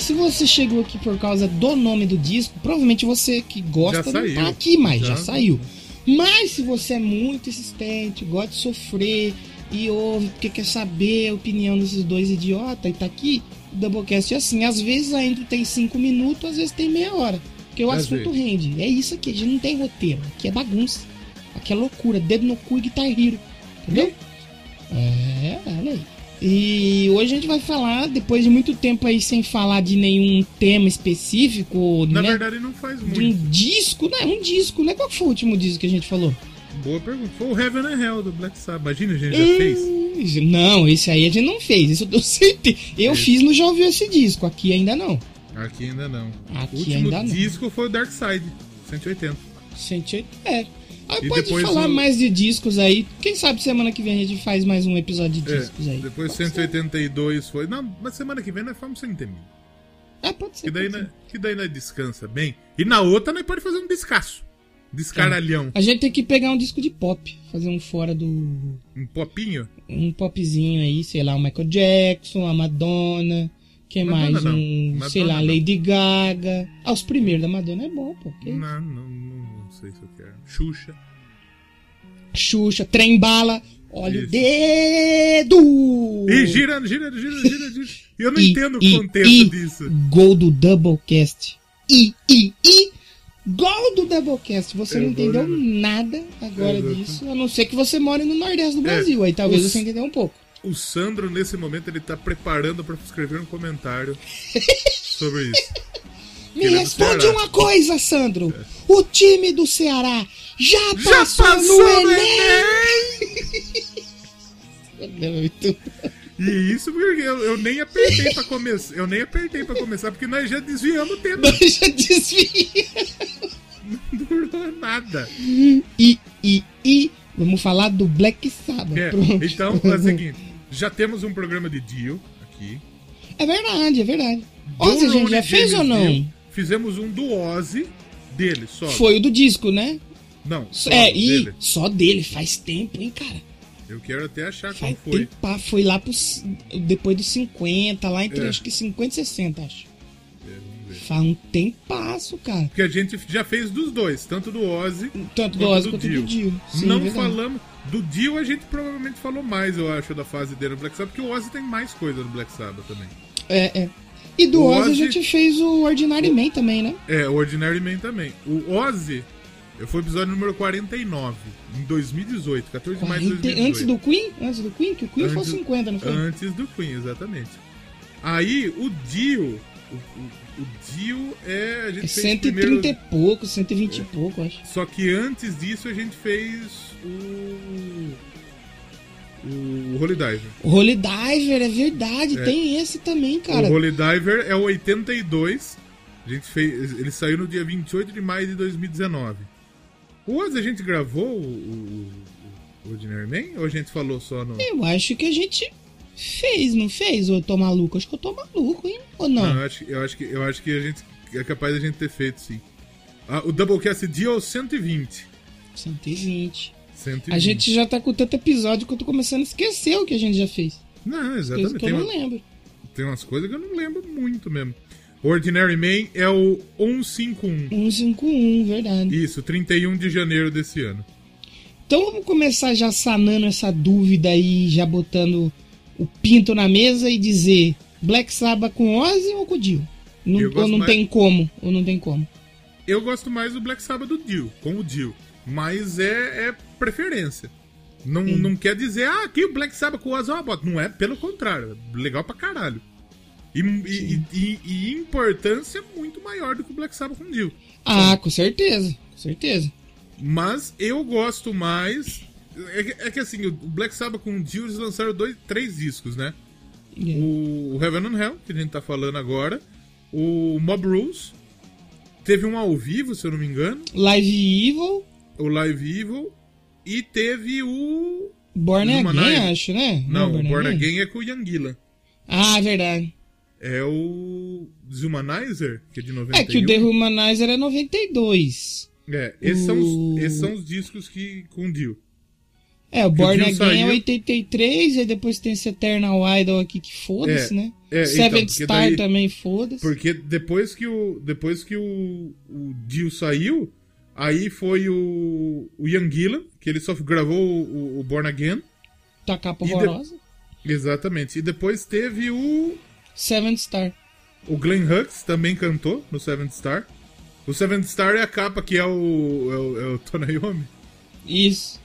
se você chegou aqui por causa do nome do disco, provavelmente você que gosta não tá aqui mais, já. já saiu. Mas se você é muito insistente, gosta de sofrer e ouve porque quer saber a opinião desses dois idiotas e tá aqui, o Doublecast é assim. Às vezes a intro tem cinco minutos, às vezes tem meia hora. Porque o às assunto vezes. rende. É isso aqui, a gente não tem roteiro. Aqui é bagunça. Aqui é loucura. Dedo no cu e Guitar Hero. Entendeu? É, olha aí. E hoje a gente vai falar, depois de muito tempo aí sem falar de nenhum tema específico. Na né? verdade, não faz muito. De um disco, né? Um disco, né? Qual foi o último disco que a gente falou? Boa pergunta. Foi o Heaven and Hell do Black Sabbath. Imagina, a gente já fez. Não, esse aí a gente não fez. Isso eu certeza. Eu esse. fiz no Já Ouviu Esse Disco. Aqui ainda não. Aqui ainda não. Aqui o último disco foi o Dark Side, 180. 180, é. Aí pode falar o... mais de discos aí. Quem sabe semana que vem a gente faz mais um episódio de é, discos aí. Depois pode 182 ser. foi. Não, mas semana que vem nós fomos 100 mil. É, pode ser. Que daí, pode ser. que daí nós descansa bem. E na outra nós pode fazer um descasso. Descaralhão. É. A gente tem que pegar um disco de pop. Fazer um fora do. Um popinho? Um popzinho aí, sei lá, o Michael Jackson, a Madonna. Quem Madonna mais? Não. Um, Madonna sei lá, não. Lady Gaga. Ah, os primeiros da Madonna é bom, pô. Não, não, não, sei se eu quero. Xuxa. Xuxa, trem bala. Olha Isso. o dedo! E gira, gira, gira, gira, gira. E eu não I, entendo o contexto I, disso. Gol do Doublecast. I, I, I. Gol do Doublecast. Você eu não entendeu nada agora disso, a não ser que você mora no Nordeste do Brasil. É, aí talvez você entendeu um pouco. O Sandro, nesse momento, ele tá preparando para escrever um comentário sobre isso. Me responde uma coisa, Sandro. É. O time do Ceará já passou, já passou no, Enem! Enem. E isso porque eu, eu nem apertei pra começar. Eu nem apertei pra começar, porque nós já desviamos o tempo. Nós já desviamos. Não durou nada. E, e, e, vamos falar do Black Sabbath. É, então, é o seguinte: já temos um programa de Dio aqui. É verdade, é verdade. Ozzy a gente já fez ou não? Dio, fizemos um do Ozzy dele só. Foi o do disco, né? Não, só é, dele. e só dele, faz tempo, hein, cara? Eu quero até achar faz qual foi. Tempo, foi lá pro, depois dos 50, lá entre é. acho que 50 e 60, acho. ver. Faz um tempasso, cara. Porque a gente já fez dos dois, tanto do Ozzy tanto do Ozzy quanto do Dio. Sim, Não falamos. Do Dio a gente provavelmente falou mais, eu acho, da fase dele no Black Sabbath, porque o Ozzy tem mais coisa no Black Sabbath também. É, é. E do Ozzy, Ozzy, a gente fez o Ordinary Man também, né? É, o Ordinary Man também. O Ozzy foi o episódio número 49, em 2018, 14 de maio de 2018. Antes do Queen? Antes do Queen? Que o Queen antes, foi 50, não foi? Antes do Queen, exatamente. Aí, o Dio... O, o, o Dio é... A gente é 130 primeiro... e pouco, 120 é. e pouco, acho. Só que antes disso a gente fez o... O Holy Diver. O Holy Diver, é verdade, é. tem esse também, cara. O Holy Diver é o 82. A gente fez, ele saiu no dia 28 de maio de 2019. Hoje a gente gravou o, o, o Ordinary Man ou a gente falou só no. Eu acho que a gente fez, não fez? Ou eu tô maluco? Acho que eu tô maluco, hein? Ou não? Não, eu acho, eu acho, que, eu acho que a gente é capaz da gente ter feito, sim. Ah, o Doublecast Deal 120. 120. 120. A gente já tá com tanto episódio que eu tô começando a esquecer o que a gente já fez. Não, exatamente. Que eu não uma, lembro. Tem umas coisas que eu não lembro muito mesmo. Ordinary Man é o 151. 151, verdade. Isso, 31 de janeiro desse ano. Então vamos começar já sanando essa dúvida aí, já botando o pinto na mesa e dizer Black Sabbath com Ozzy ou com Dio? Não, ou não mais... tem como, ou não tem como. Eu gosto mais do Black Sabbath do Dio, com o Dio. Mas é, é preferência. Não, não quer dizer, ah, aqui o Black Sabbath com o Ozzy é bota. Não é, pelo contrário. É legal pra caralho. E, e, e, e, importância muito maior do que o Black Sabbath com o Dio. Ah, com certeza, com certeza. Mas eu gosto mais. É que, é que assim, o Black Sabbath com o Dio eles lançaram dois, três discos, né? Yeah. O Heaven and Hell, que a gente tá falando agora. O Mob Rules. Teve um ao vivo, se eu não me engano. Live Evil. O Live Evil. E teve o. Born Again, acho, né? Não, não o Born Again é com o Yanguila. Ah, verdade é o Deshumanizer, que é de 91. É que o Dehumanizer é 92. É, esses, o... são, os, esses são os discos que com Dio. É, o Born Again é saiu... é 83, e depois tem esse Eternal Idol aqui que foda-se, é, né? É, Seven então, Star daí, também foda-se. Porque depois que o depois que o, o Dio saiu, aí foi o, o Ian Gillan, que ele só gravou o, o Born Again. Tá capa horrorosa. De... Exatamente. E depois teve o Seventh Star. O Glenn Hux também cantou no Seventh Star. O Seventh Star é a capa que é o, é o, é o Tonayomi. Isso.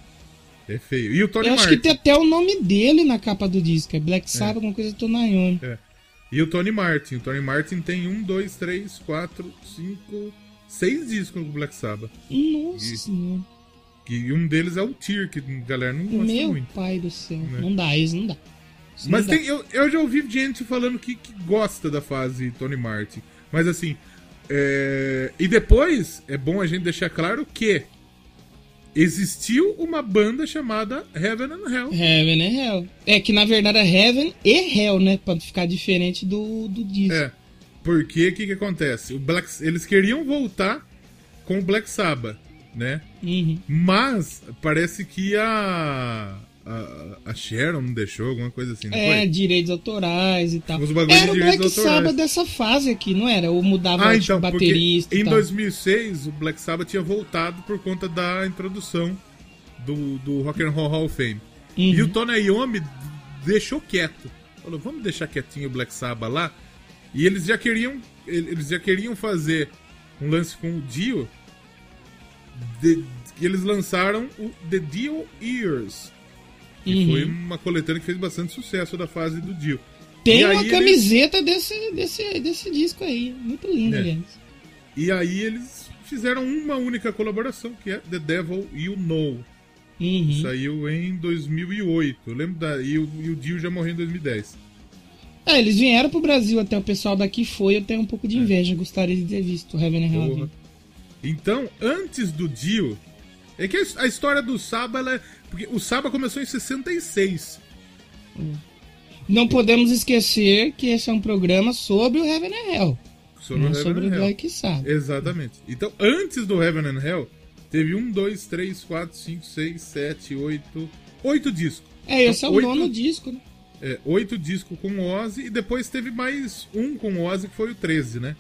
É feio. E o Tony Eu Martin. acho que tem até o nome dele na capa do disco. É Black Sabbath, é. alguma coisa do Tonayomi. É. E o Tony Martin. O Tony Martin tem um, dois, três, quatro, cinco, seis discos do Black Sabbath. Nossa e, senhora. E um deles é o Tyr, que a galera não gosta Meu muito. Meu pai do céu. Né? Não dá, isso não dá. Mas tem, eu, eu já ouvi gente falando que, que gosta da fase Tony Martin. Mas assim. É... E depois, é bom a gente deixar claro que existiu uma banda chamada Heaven and Hell. Heaven and Hell. É que na verdade é Heaven e Hell, né? Pra ficar diferente do, do disco. É. Porque o que, que acontece? O Black, eles queriam voltar com o Black Sabbath, né? Uhum. Mas parece que a a, a Sharon não deixou, alguma coisa assim, não É, foi? direitos autorais e tal. Os era o Black Sabbath dessa fase aqui, não era? Ou mudava ah, tipo, então, baterista Em 2006, o Black Sabbath tinha voltado por conta da introdução do, do Rock and Roll Hall of Fame. Uhum. E o Tony Iommi deixou quieto. Falou, vamos deixar quietinho o Black Sabbath lá. E eles já queriam, eles já queriam fazer um lance com o Dio. De, e eles lançaram o The Dio Ears, que uhum. foi uma coletânea que fez bastante sucesso da fase do Dio. Tem e uma camiseta eles... desse, desse, desse disco aí, muito linda, é. aliás. E aí eles fizeram uma única colaboração, que é The Devil You Know. Uhum. Saiu em 2008. Eu lembro da. E o, e o Dio já morreu em 2010. É, eles vieram pro Brasil, até o pessoal daqui foi, eu tenho um pouco de é. inveja, é. gostaria de ter visto o Heaven and Hell. Então, antes do Dio, é que a história do Saba, ela é, porque o Saba começou em 66. Não podemos esquecer que esse é um programa sobre o Heaven and Hell. Sobre não o Heaven sobre and o Black Sabbath. Exatamente. Então, antes do Heaven and Hell, teve um, dois, três, quatro, cinco, seis, sete, oito. Oito discos. É, esse então, é o oito, nono disco, né? É, oito discos com o Ozzy e depois teve mais um com o Ozzy que foi o 13, né?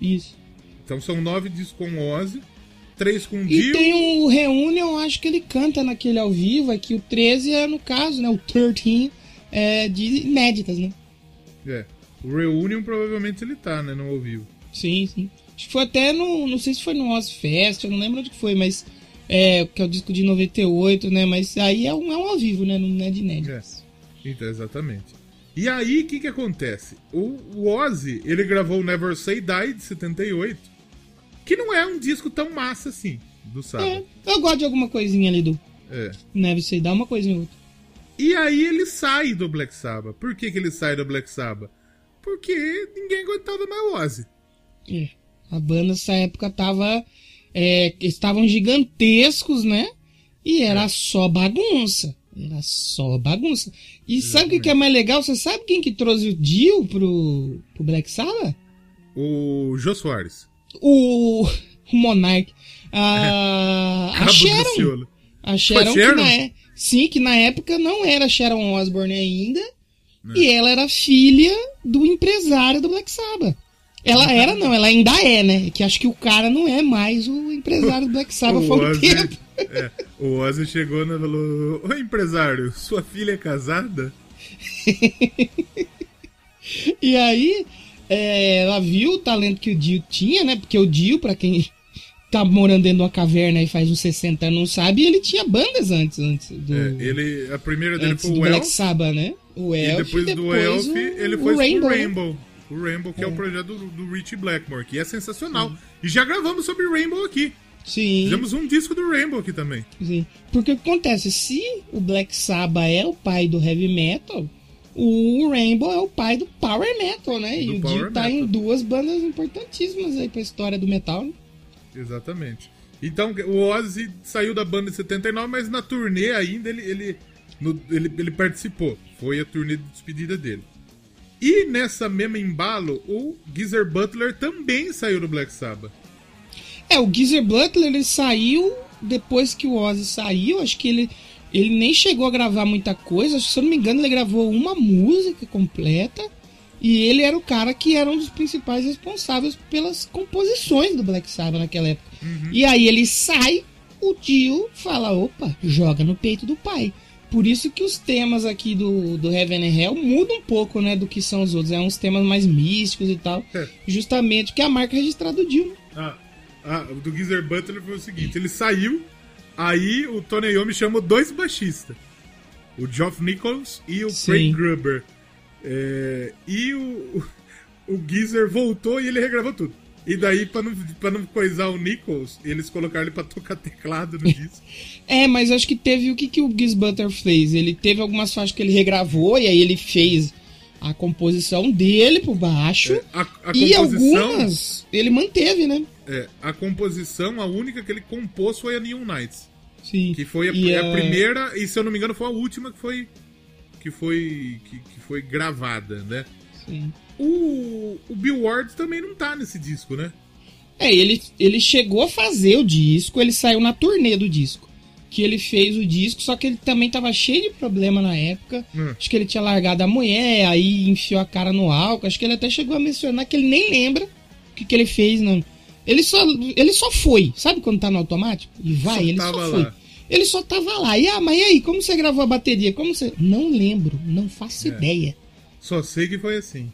Isso. Então são nove discos com Ozzy, três com Dio. E tem o Reunion, acho que ele canta naquele ao vivo, aqui o 13 é no caso, né? O 13 é de inéditas, né? É. O Reunion provavelmente ele tá, né? No ao vivo. Sim, sim. Acho que foi até no. Não sei se foi no Ozfest, eu não lembro onde que foi, mas. É, que é o disco de 98, né? Mas aí é um, é um ao vivo, né? Não é de inéditas. É. Então, exatamente. E aí, o que que acontece? O, o Ozzy, ele gravou Never Say Die de 78, que não é um disco tão massa assim, do sábado. É, eu gosto de alguma coisinha ali do é. Never Say Die, uma coisinha ou outra. E aí ele sai do Black Sabbath. Por que, que ele sai do Black Sabbath? Porque ninguém aguentava mais o Ozzy. É. A banda nessa época tava. É, estavam gigantescos, né? E era é. só bagunça. Era só bagunça. E Exatamente. sabe o que é mais legal? Você sabe quem que trouxe o Dio pro, pro Black Sabbath? O Jô Soares. O, o Monark. A, a Sharon. A Sharon, Sharon? Que na, sim, que na época não era Sharon Osbourne ainda. É. E ela era filha do empresário do Black Sabbath. Ela era, não, ela ainda é, né? Que acho que o cara não é mais o empresário do Black Sabbath há um tempo. É, o Ozzy chegou e falou: Ô empresário, sua filha é casada? e aí, é, ela viu o talento que o Dio tinha, né? Porque o Dio, pra quem tá morando dentro de uma caverna e faz uns 60 anos não sabe, ele tinha bandas antes, antes do. É, ele, a primeira dele foi o Elf. Black Sabbath, né? O Elf, e depois, depois do Elf, o, ele foi o Rainbow. Rainbow. O Rainbow, que é, é o projeto do, do Rich Blackmore, que é sensacional. Sim. E já gravamos sobre Rainbow aqui. Sim. Fizemos um disco do Rainbow aqui também. Sim. Porque o que acontece? Se o Black Sabbath é o pai do heavy metal, o Rainbow é o pai do power metal, né? Do e o Dio tá em duas bandas importantíssimas aí pra história do metal, né? Exatamente. Então, o Ozzy saiu da banda em 79, mas na turnê ainda ele, ele, no, ele, ele participou. Foi a turnê de despedida dele. E nessa mesma embalo, o Geezer Butler também saiu do Black Sabbath. É, o Geezer Butler ele saiu depois que o Ozzy saiu. Acho que ele, ele nem chegou a gravar muita coisa. Se eu não me engano, ele gravou uma música completa. E ele era o cara que era um dos principais responsáveis pelas composições do Black Sabbath naquela época. Uhum. E aí ele sai, o tio fala: opa, joga no peito do pai. Por isso que os temas aqui do, do Heaven and Hell mudam um pouco, né, do que são os outros. É uns temas mais místicos e tal. É. Justamente que é a marca registrada do Dio. Ah, ah, o do Geezer Butler foi o seguinte: ele saiu, aí o Tony Iommi chamou dois baixistas. O Geoff Nichols e o Sim. Craig Gruber. É, e o, o Geezer voltou e ele regravou tudo. E daí, pra não, pra não coisar o Nichols, eles colocaram ele pra tocar teclado no disco. é, mas acho que teve o que, que o Giz Butter fez. Ele teve algumas faixas que ele regravou e aí ele fez a composição dele pro baixo. É, a, a e algumas ele manteve, né? É, a composição, a única que ele compôs foi a Neon Nights. Sim. Que foi a, a, a primeira, e se eu não me engano, foi a última que foi. Que foi. Que, que foi gravada, né? Sim. O, o Bill Ward também não tá nesse disco, né? É, ele, ele chegou a fazer o disco, ele saiu na turnê do disco. Que ele fez o disco, só que ele também tava cheio de problema na época. Hum. Acho que ele tinha largado a mulher, aí enfiou a cara no álcool. Acho que ele até chegou a mencionar que ele nem lembra o que, que ele fez, não. Ele só, ele só foi. Sabe quando tá no automático? E vai, só ele só foi. Lá. Ele só tava lá. E ah, mas e aí, como você gravou a bateria? Como você. Não lembro, não faço é. ideia. Só sei que foi assim.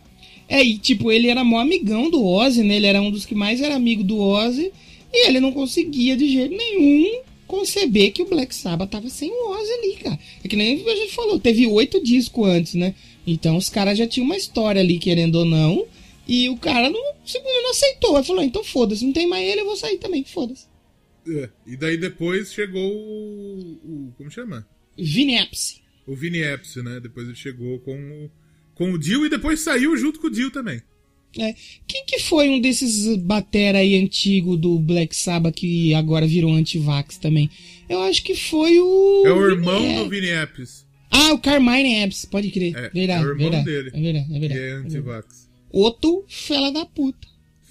É, e tipo, ele era mó amigão do Ozzy, né? Ele era um dos que mais era amigo do Ozzy. E ele não conseguia de jeito nenhum conceber que o Black Sabbath tava sem o Ozzy ali, cara. É que nem a gente falou, teve oito discos antes, né? Então os caras já tinham uma história ali, querendo ou não. E o cara não, simplesmente não aceitou. Ele falou, então foda-se, não tem mais ele, eu vou sair também, foda-se. É, e daí depois chegou o, o. Como chama? Vini Apse. O Vini Apse, né? Depois ele chegou com o com o Dio e depois saiu junto com o Dio também. É. Quem que foi um desses batera aí antigo do Black Sabbath que agora virou anti-vax também? Eu acho que foi o. É o irmão Vini do Vini Apps. Ah, o Carmine Apps, pode crer. É, verdade, é o irmão verdade, dele. É verdade, é verdade. Que é anti-vax. Outro fela da puta.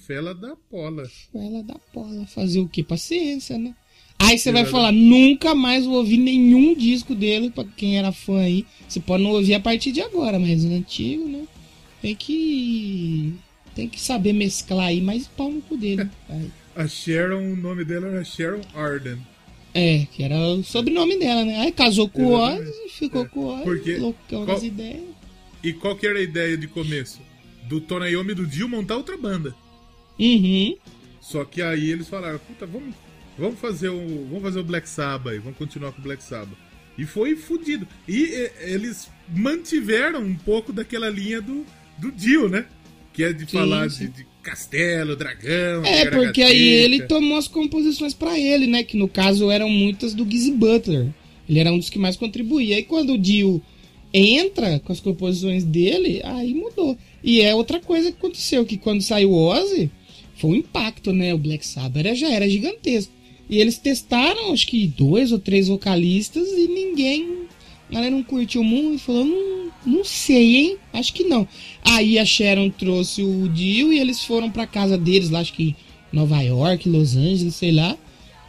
Fela da pola. Fela da pola. Fazer o que? Paciência, né? Aí você vai falar, nunca mais vou ouvir nenhum disco dele, pra quem era fã aí. Você pode não ouvir a partir de agora, mas no antigo, né? Tem que Tem que saber mesclar aí, mas pau no cu dele. a Sharon, o nome dela era Sharon Arden. É, que era o sobrenome dela, né? Aí casou com o Oz e ficou é. com o Oz, Porque, loucão qual, das ideias. E qual que era a ideia de começo? Do Tonayomi e do Dio montar outra banda. Uhum. Só que aí eles falaram, puta, vamos, vamos fazer o. Vamos fazer o Black Sabbath aí, vamos continuar com o Black Sabbath. E foi fodido. E, e eles mantiveram um pouco daquela linha do, do Dio, né? Que é de sim, falar sim. De, de, castelo, dragão. É, porque aí ele tomou as composições para ele, né? Que no caso eram muitas do Gizzy Butler. Ele era um dos que mais contribuía. E quando o Dio entra com as composições dele, aí mudou. E é outra coisa que aconteceu, que quando saiu o Ozzy, foi um impacto, né? O Black Sabbath já era gigantesco. E eles testaram, acho que dois ou três vocalistas e ninguém. A galera não curtiu muito, falou, não, não sei, hein? Acho que não. Aí a Sharon trouxe o Dio e eles foram pra casa deles, lá, acho que Nova York, Los Angeles, sei lá.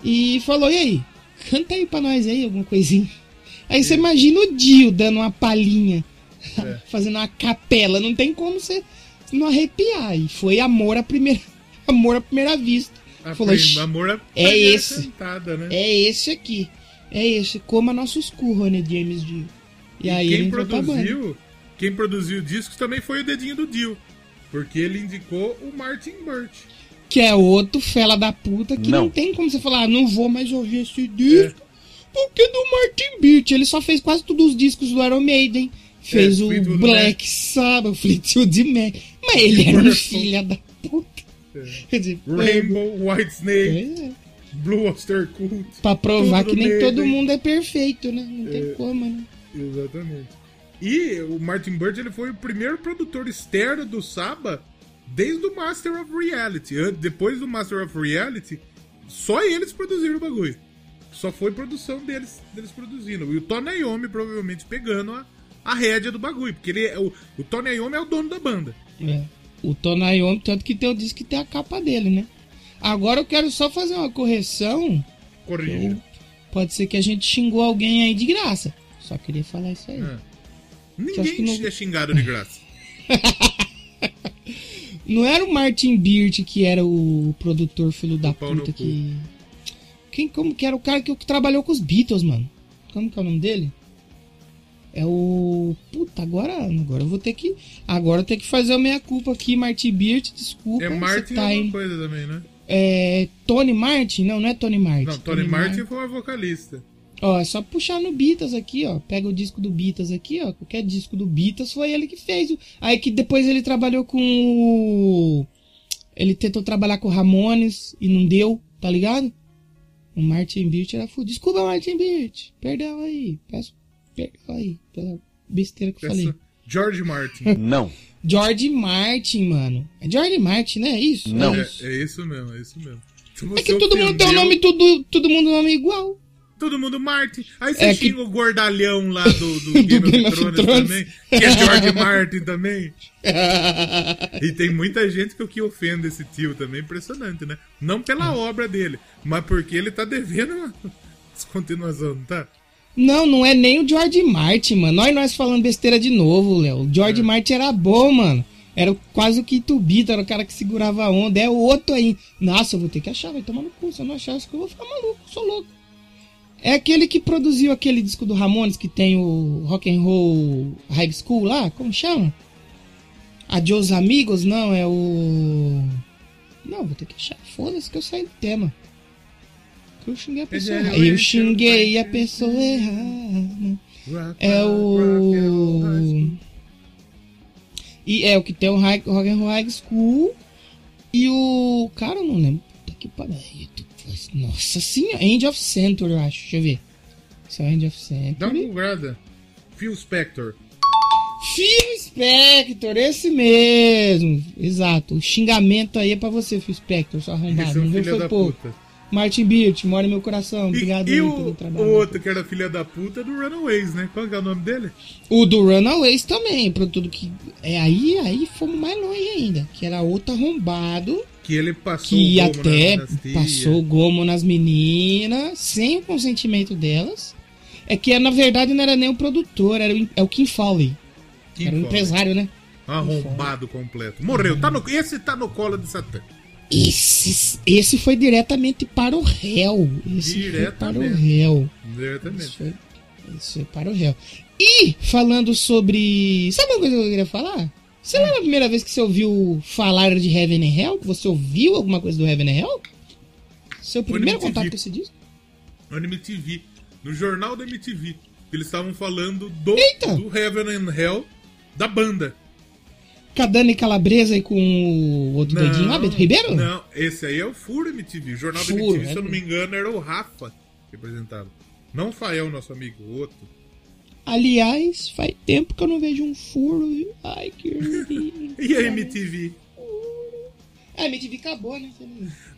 E falou, e aí? Canta aí pra nós aí, alguma coisinha. Aí você imagina o Dio dando uma palhinha, é. fazendo uma capela. Não tem como você não arrepiar. E foi amor à primeira, amor à primeira vista. A Falou, amor à é esse. Cantada, né? É esse aqui. É esse. Coma nossos cu, Ronnie James Dio. E, e aí quem produziu, quem produziu discos também foi o dedinho do Dio. Porque ele indicou o Martin Birch. Que é outro fela da puta que não, não tem como você falar, ah, não vou mais ouvir esse disco. É. Porque do Martin Birch. Ele só fez quase todos os discos do Iron Maiden. Fez é, o Black Sabbath, Fleetwood Mac. Mas ele era um filho da puta. É. Rainbow, White Snake, é. Blue Oyster Cult. Pra provar que nem meio, todo mundo é perfeito, né? Não tem é, como, né? Exatamente. E o Martin Birch ele foi o primeiro produtor externo do Saba desde o Master of Reality. Depois do Master of Reality, só eles produziram o bagulho. Só foi produção deles, deles produzindo. E o Tony Iommi provavelmente pegando a, a rédea do bagulho. Porque ele é, o, o Tony Iommi é o dono da banda. É. O Tony Iommi, tanto que tem o disco que tem a capa dele, né? Agora eu quero só fazer uma correção. Corrija. Pode ser que a gente xingou alguém aí de graça. Só queria falar isso aí. É. Ninguém não... é xingado de graça. não era o Martin Beard que era o produtor filho da puta que. Quem, como que era o cara que, que trabalhou com os Beatles, mano? Como que é o nome dele? É o. Puta, agora, agora eu vou ter que. Agora eu tenho que fazer a minha culpa aqui, Martin Beard, desculpa. É Martin tá alguma coisa também, né? É. Tony Martin? Não, não é Tony Martin. Não, Tony, Tony Martin, Martin foi uma vocalista. Ó, é só puxar no Beatles aqui, ó. Pega o disco do Beatles aqui, ó. Qualquer disco do Beatles foi ele que fez. Aí que depois ele trabalhou com o. Ele tentou trabalhar com o Ramones e não deu, tá ligado? O Martin Beach era fudido. Desculpa, Martin Beach. Perdão aí. Peço perdão aí pela besteira que eu falei. George Martin. Não. George Martin, mano. É George Martin, né? É isso? Não. É, isso, é isso mesmo, é isso mesmo. é que todo mundo tem um nome, tudo, todo mundo nome igual. Todo mundo Martin. Aí você é xinga que... o gordalhão lá do, do, do Game of Thrones, Thrones também, que é George Martin também. e tem muita gente que o que ofende esse tio também, impressionante, né? Não pela é. obra dele, mas porque ele tá devendo uma descontinuação, não tá? Não, não é nem o George Martin, mano. Nós nós falando besteira de novo, Léo. O George é. Martin era bom, mano. Era quase o Kitubito, era o cara que segurava a onda. É o outro aí. Nossa, eu vou ter que achar, vai tomar no cu. Se eu não achar eu vou ficar maluco, sou louco. É aquele que produziu aquele disco do Ramones que tem o Rock and Roll High School lá, como chama? Adios Amigos? Não, é o. Não, vou ter que achar. Foda-se que eu saí do tema. Que eu xinguei a pessoa errada. Eu xinguei a pessoa errada. É o. E é o que tem o Rock and Roll High School. E o. Cara, eu não lembro. Puta que pariu. Nossa senhora, End of Century, eu acho. Deixa eu ver. Isso é End of Century. Dá uma googlada. Phil Spector. Phil Spector, esse mesmo. Exato. O xingamento aí é pra você, Phil Spector, só arrombado. Não viu foi pouco. Puta. Martin Beard, mora no meu coração. Obrigado e, e o, o outro que era filha da puta é do Runaways, né? Qual que é o nome dele? O do Runaways também, pra tudo que. É aí, aí fomos mais longe ainda. Que era outro arrombado que ele passou que o gomo até nas, nas passou o gomo nas meninas sem o consentimento delas. É que na verdade não era nem o produtor, era o, é o Kim Foley. Kim era o empresário, né? Arrombado completo. Morreu. Tá no, esse tá no colo de Satã. Esse, esse foi diretamente para o réu. Esse diretamente. foi para o réu. Diretamente. Esse foi, esse foi para o réu. E, falando sobre. Sabe uma coisa que eu queria falar? Você lembra a primeira vez que você ouviu falar de Heaven and Hell? Você ouviu alguma coisa do Heaven and Hell? Seu primeiro contato com esse disco? No MTV. No jornal da MTV. Eles estavam falando do, do Heaven and Hell da banda. Com a Dani Calabresa e com o outro não, doidinho lá, Beto Ribeiro? Não, esse aí é o Furo MTV. O jornal Furo, da MTV, é se eu não me engano, era o Rafa que apresentava. Não o Fael, nosso amigo, o outro. Aliás, faz tempo que eu não vejo um furo. Ai, que E a MTV? A MTV acabou, né?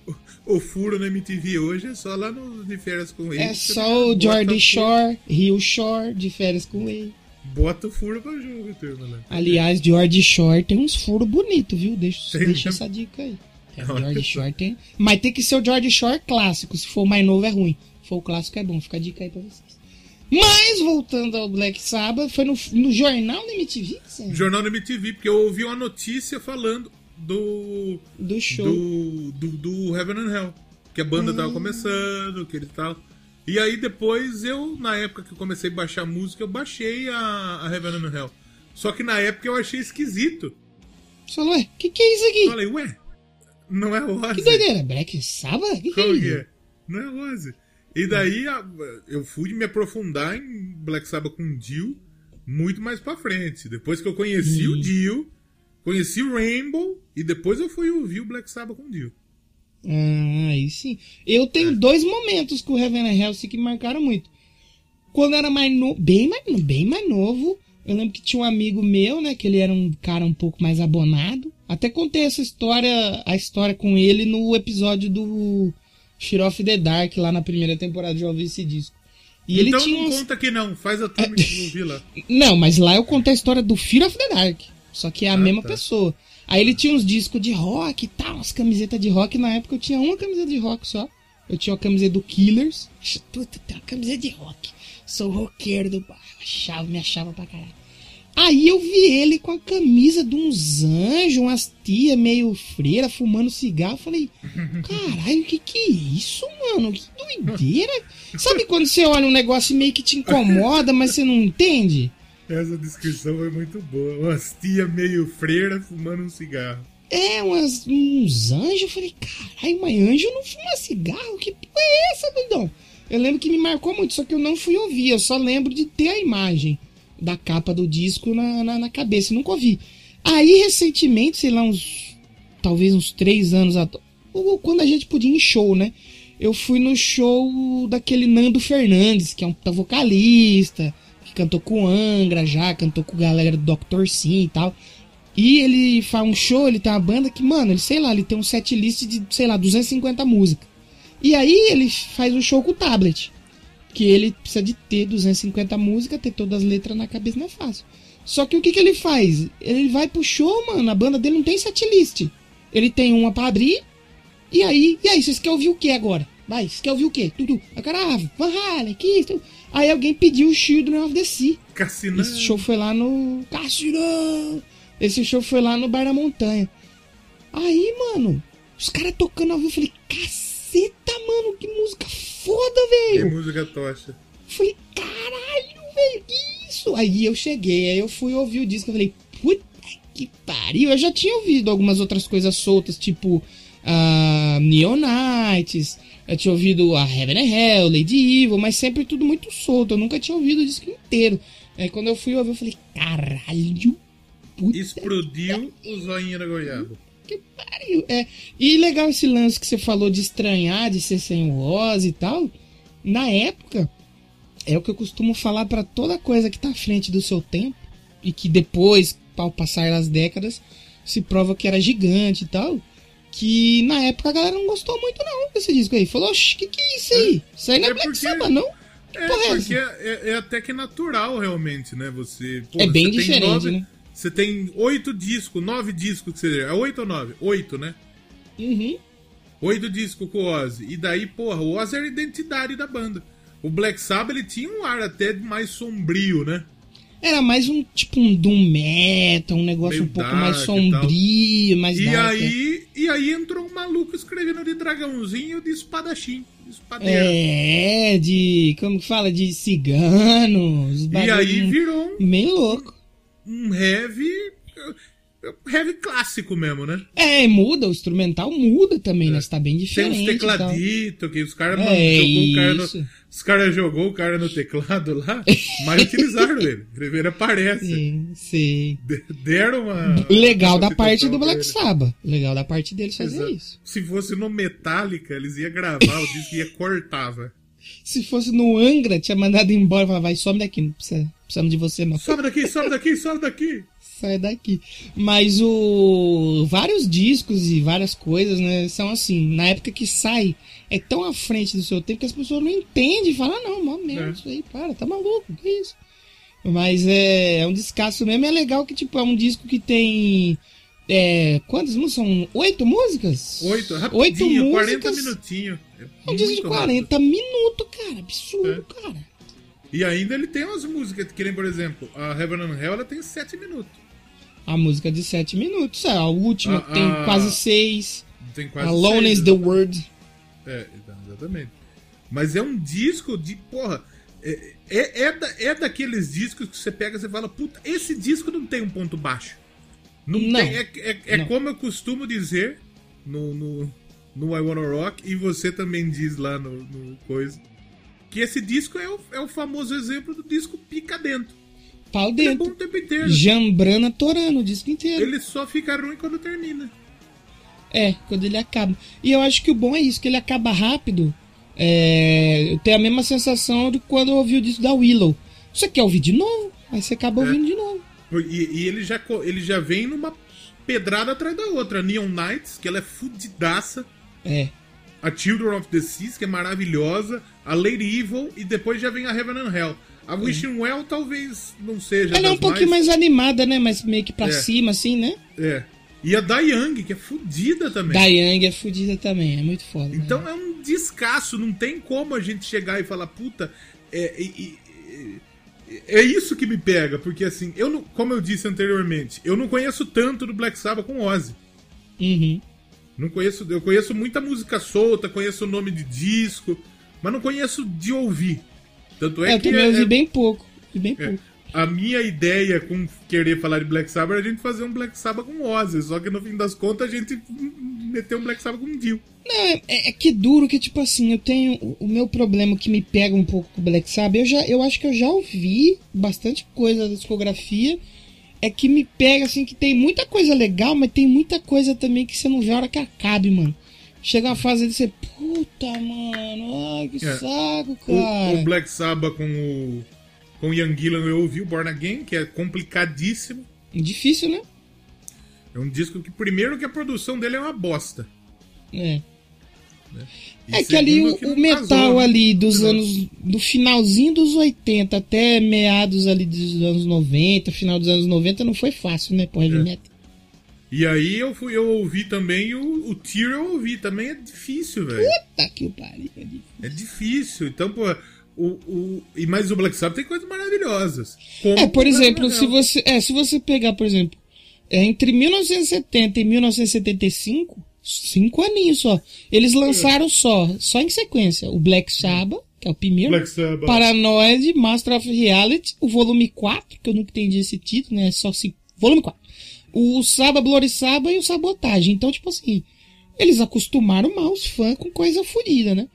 O, o, furo na MTV hoje é só lá no De Férias com Ele. É só o Jordan Shore, Rio Shore, De Férias com Ele. Bota o furo pra jogo, turma, né? Aliás, George Shore tem uns furos bonitos, viu? Deixa, deixa essa dica aí. É, George Shore tem. Mas tem que ser o George Shore clássico. Se for o mais novo, é ruim. Se for o clássico, é bom. Fica a dica aí pra vocês. Mas, voltando ao Black Sabbath, foi no, no jornal da MTV? Sabe? Jornal da MTV, porque eu ouvi uma notícia falando do. Do show. Do, do, do Heaven and Hell. Que a banda tava ah. começando, que ele tava. E aí depois eu, na época que eu comecei a baixar música, eu baixei a, a Heaven and Hell. Só que na época eu achei esquisito. Você falou, ué, o que, que é isso aqui? Falei, ué, não é Ozzy. Que doideira, Black Sabbath? Que, que é? É? Não é Ozzy. E daí eu fui me aprofundar em Black Sabbath com Dio muito mais pra frente. Depois que eu conheci o Dio, conheci o Rainbow e depois eu fui ouvir o Black Sabbath com Dio. Ah, aí sim. Eu tenho é. dois momentos com o Heaven and Hellsing que marcaram muito. Quando eu era mais novo, bem mais, bem mais novo, eu lembro que tinha um amigo meu, né, que ele era um cara um pouco mais abonado. Até contei essa história, a história com ele no episódio do Fear of the Dark, lá na primeira temporada de ouvir esse disco. E então ele tinha não conta aqui não, faz a turma ouvir lá. Não, mas lá eu contei a história do Fear of the Dark. Só que é a ah, mesma tá. pessoa. Aí ele tinha uns discos de rock e tal, umas camisetas de rock. Na época eu tinha uma camiseta de rock só. Eu tinha a camiseta do Killers. Puta, tem uma camiseta de rock. Sou roqueiro do bairro. Achava, me achava pra caralho. Aí eu vi ele com a camisa de uns anjos, umas tia meio freira, fumando cigarro. Falei, caralho, o que que é isso, mano? Que doideira. Sabe quando você olha um negócio meio que te incomoda, mas você não entende? Essa descrição foi muito boa. Umas tia meio freira fumando um cigarro. É, umas, uns anjos. Eu falei, caralho, mas anjo não fuma cigarro? Que porra é essa, doidão? Eu lembro que me marcou muito, só que eu não fui ouvir. Eu só lembro de ter a imagem da capa do disco na, na, na cabeça. Nunca ouvi. Aí, recentemente, sei lá, uns. Talvez uns três anos atrás. Quando a gente podia ir em show, né? Eu fui no show daquele Nando Fernandes, que é um vocalista, que cantou com Angra já, cantou com galera do Dr. Sim e tal. E ele faz um show, ele tem uma banda que, mano, ele sei lá, ele tem um set list de, sei lá, 250 músicas. E aí ele faz um show com o tablet que ele precisa de ter 250 músicas, ter todas as letras na cabeça não é fácil. Só que o que, que ele faz? Ele vai pro show, mano, a banda dele não tem setlist. Ele tem uma pra abrir, e aí, e aí, vocês querem ouvir o que agora? Vai, vocês querem ouvir o quê? Tudo. A cara, ah, Van Halen, que isso? Aí alguém pediu o Children of the Sea. Cassinão. Esse show foi lá no... Cassinão! Esse show foi lá no Bar da Montanha. Aí, mano, os caras tocando ao vivo, eu falei, caceta, mano, que música foda, velho. Que música tocha. Falei, caralho, velho, que isso? Aí eu cheguei, aí eu fui ouvir o disco, eu falei, puta que pariu. Eu já tinha ouvido algumas outras coisas soltas, tipo uh, Neonites, eu tinha ouvido a Heaven and Hell, Lady Evil, mas sempre tudo muito solto, eu nunca tinha ouvido o disco inteiro. Aí quando eu fui ouvir, eu falei, caralho, puta Explodiu o zoinho da goiaba que pariu. É, e legal esse lance que você falou de estranhar, de ser sem voz e tal. Na época, é o que eu costumo falar para toda coisa que tá à frente do seu tempo e que depois, ao passar das décadas, se prova que era gigante e tal. Que na época a galera não gostou muito não desse disco aí. Falou, oxe, que que é isso aí? Isso aí não é, é Black porque... Sabbath, não? Que é, é porque é, é, até que natural, realmente, né? Você. Pô, é bem diferente, nove, né? Você tem oito discos, nove discos que você. É oito ou nove? Oito, né? Uhum. Oito discos com o Ozzy. E daí, porra, o Ozzy era a identidade da banda. O Black Sabbath ele tinha um ar até mais sombrio, né? Era mais um tipo um doom metal, um negócio Meio um pouco mais sombrio, mais e dark. aí E aí entrou um maluco escrevendo de dragãozinho de espadachim. É, de. Como que fala? De ciganos. E aí virou um. Bem louco. Um heavy heavy clássico mesmo, né? É, muda, o instrumental muda também, é. né? Está bem diferente. Tem uns tecladitos que os caras é, jogou o cara no, Os caras jogou o cara no teclado lá, mas utilizaram ele. Primeiro aparece. Sim, sim. Deram uma. Legal uma da parte do Black Sabbath. Legal da parte deles fazer Exato. isso. Se fosse no Metallica, eles iam gravar o disco e ia cortava. Se fosse no Angra, tinha mandado embora. Falava, vai, some daqui, não precisa, precisamos de você não. Sobe daqui, sobe daqui, sobe daqui sai daqui. Mas o vários discos e várias coisas, né, são assim, na época que sai, é tão à frente do seu tempo que as pessoas não entendem, falam, ah, não, mó merda, é. isso aí, para, tá maluco, que isso? Mas é, é um descasso mesmo, é legal que tipo é um disco que tem é, quantas músicas são? Oito músicas? Oito, rapidinho, Oito músicas. 40 minutinhos. É, um disco de 40 minutos, cara, absurdo, é. cara. E ainda ele tem umas músicas, que nem, por exemplo, a Heaven and Hell, ela tem 7 minutos. A música de 7 minutos, é, a última a, tem a... quase 6. Tem quase Alone seis, is the? Word. É, exatamente. Mas é um disco de, porra, é, é, é, da, é daqueles discos que você pega e você fala, puta, esse disco não tem um ponto baixo. Não, não tem, é, é, é não. como eu costumo dizer no, no, no I Wanna Rock, e você também diz lá no, no coisa que esse disco é o, é o famoso exemplo do disco pica dentro. Pau dentro. Ele é o tempo inteiro. Jambrana torando o disco inteiro. Ele só fica ruim quando termina. É, quando ele acaba. E eu acho que o bom é isso, que ele acaba rápido. É, eu tenho a mesma sensação de quando eu ouvi o disco da Willow. Você quer ouvir de novo? Aí você acaba é. ouvindo de novo. E, e, ele, já, ele já vem numa pedrada atrás da outra. Neon Knights, que ela é fudidaça. É a Children of the Seas, que é maravilhosa, a Lady Evil e depois já vem a Heaven and Hell. A Wishing Well talvez não seja. Ela é um pouquinho mais... mais... animada, né? Mas meio que pra é. cima, assim, né? É. E a Dayang, que é fodida também. Dayang é fodida também, é muito foda. Então né? é um descasso, não tem como a gente chegar e falar, puta, é, é, é, isso que me pega, porque assim, eu não, como eu disse anteriormente, eu não conheço tanto do Black Sabbath com Ozzy. Uhum. Não conheço, eu conheço muita música solta, conheço o nome de disco, mas não conheço de ouvir. Tanto é, é que eu também ouvi é, bem pouco, bem é, pouco. A minha ideia com querer falar de Black Sabbath era a gente fazer um Black Sabbath com Ozzy, só que no fim das contas a gente meteu um Black Sabbath com Dio. Não, é, é, que duro que, tipo assim, eu tenho. O, o, meu problema que me pega um pouco com o Black Sabbath, eu, já, eu acho que eu já ouvi bastante coisa da discografia é que me pega assim que tem muita coisa legal, mas tem muita coisa também que você não vê a hora que acabe, mano. Chega uma fase de você, puta, mano, ai que é. saco, cara. O, o, Black Sabbath com o com o Ian Gillan eu ouvi o Born Again, que é complicadíssimo. Difícil, né? É um disco que primeiro que a produção dele é uma bosta. É. Né? É que ali o, o metal casou, né? ali dos anos. Do finalzinho dos 80 até meados ali dos anos 90, final dos anos 90, não foi fácil, né, pro heavy é. metal. E aí eu fui, eu ouvi também o, o Tear eu ouvi, também é difícil, velho. Puta que pariu, é difícil. É difícil. Então, pô, o, o, e mais o Black Sabbath tem coisas maravilhosas. é, por exemplo, se você, é, se você pegar, por exemplo, é, entre 1970 e 1975, Cinco aninhos só. Eles lançaram só, só em sequência, o Black Sabbath, que é o primeiro. Black Sabbath. Paranoid, Master of Reality, o volume 4, que eu nunca entendi esse título, né? Só se. Volume 4. O Saba, Glory Saba e o Sabotagem. Então, tipo assim, eles acostumaram mal os fãs com coisa fodida, né?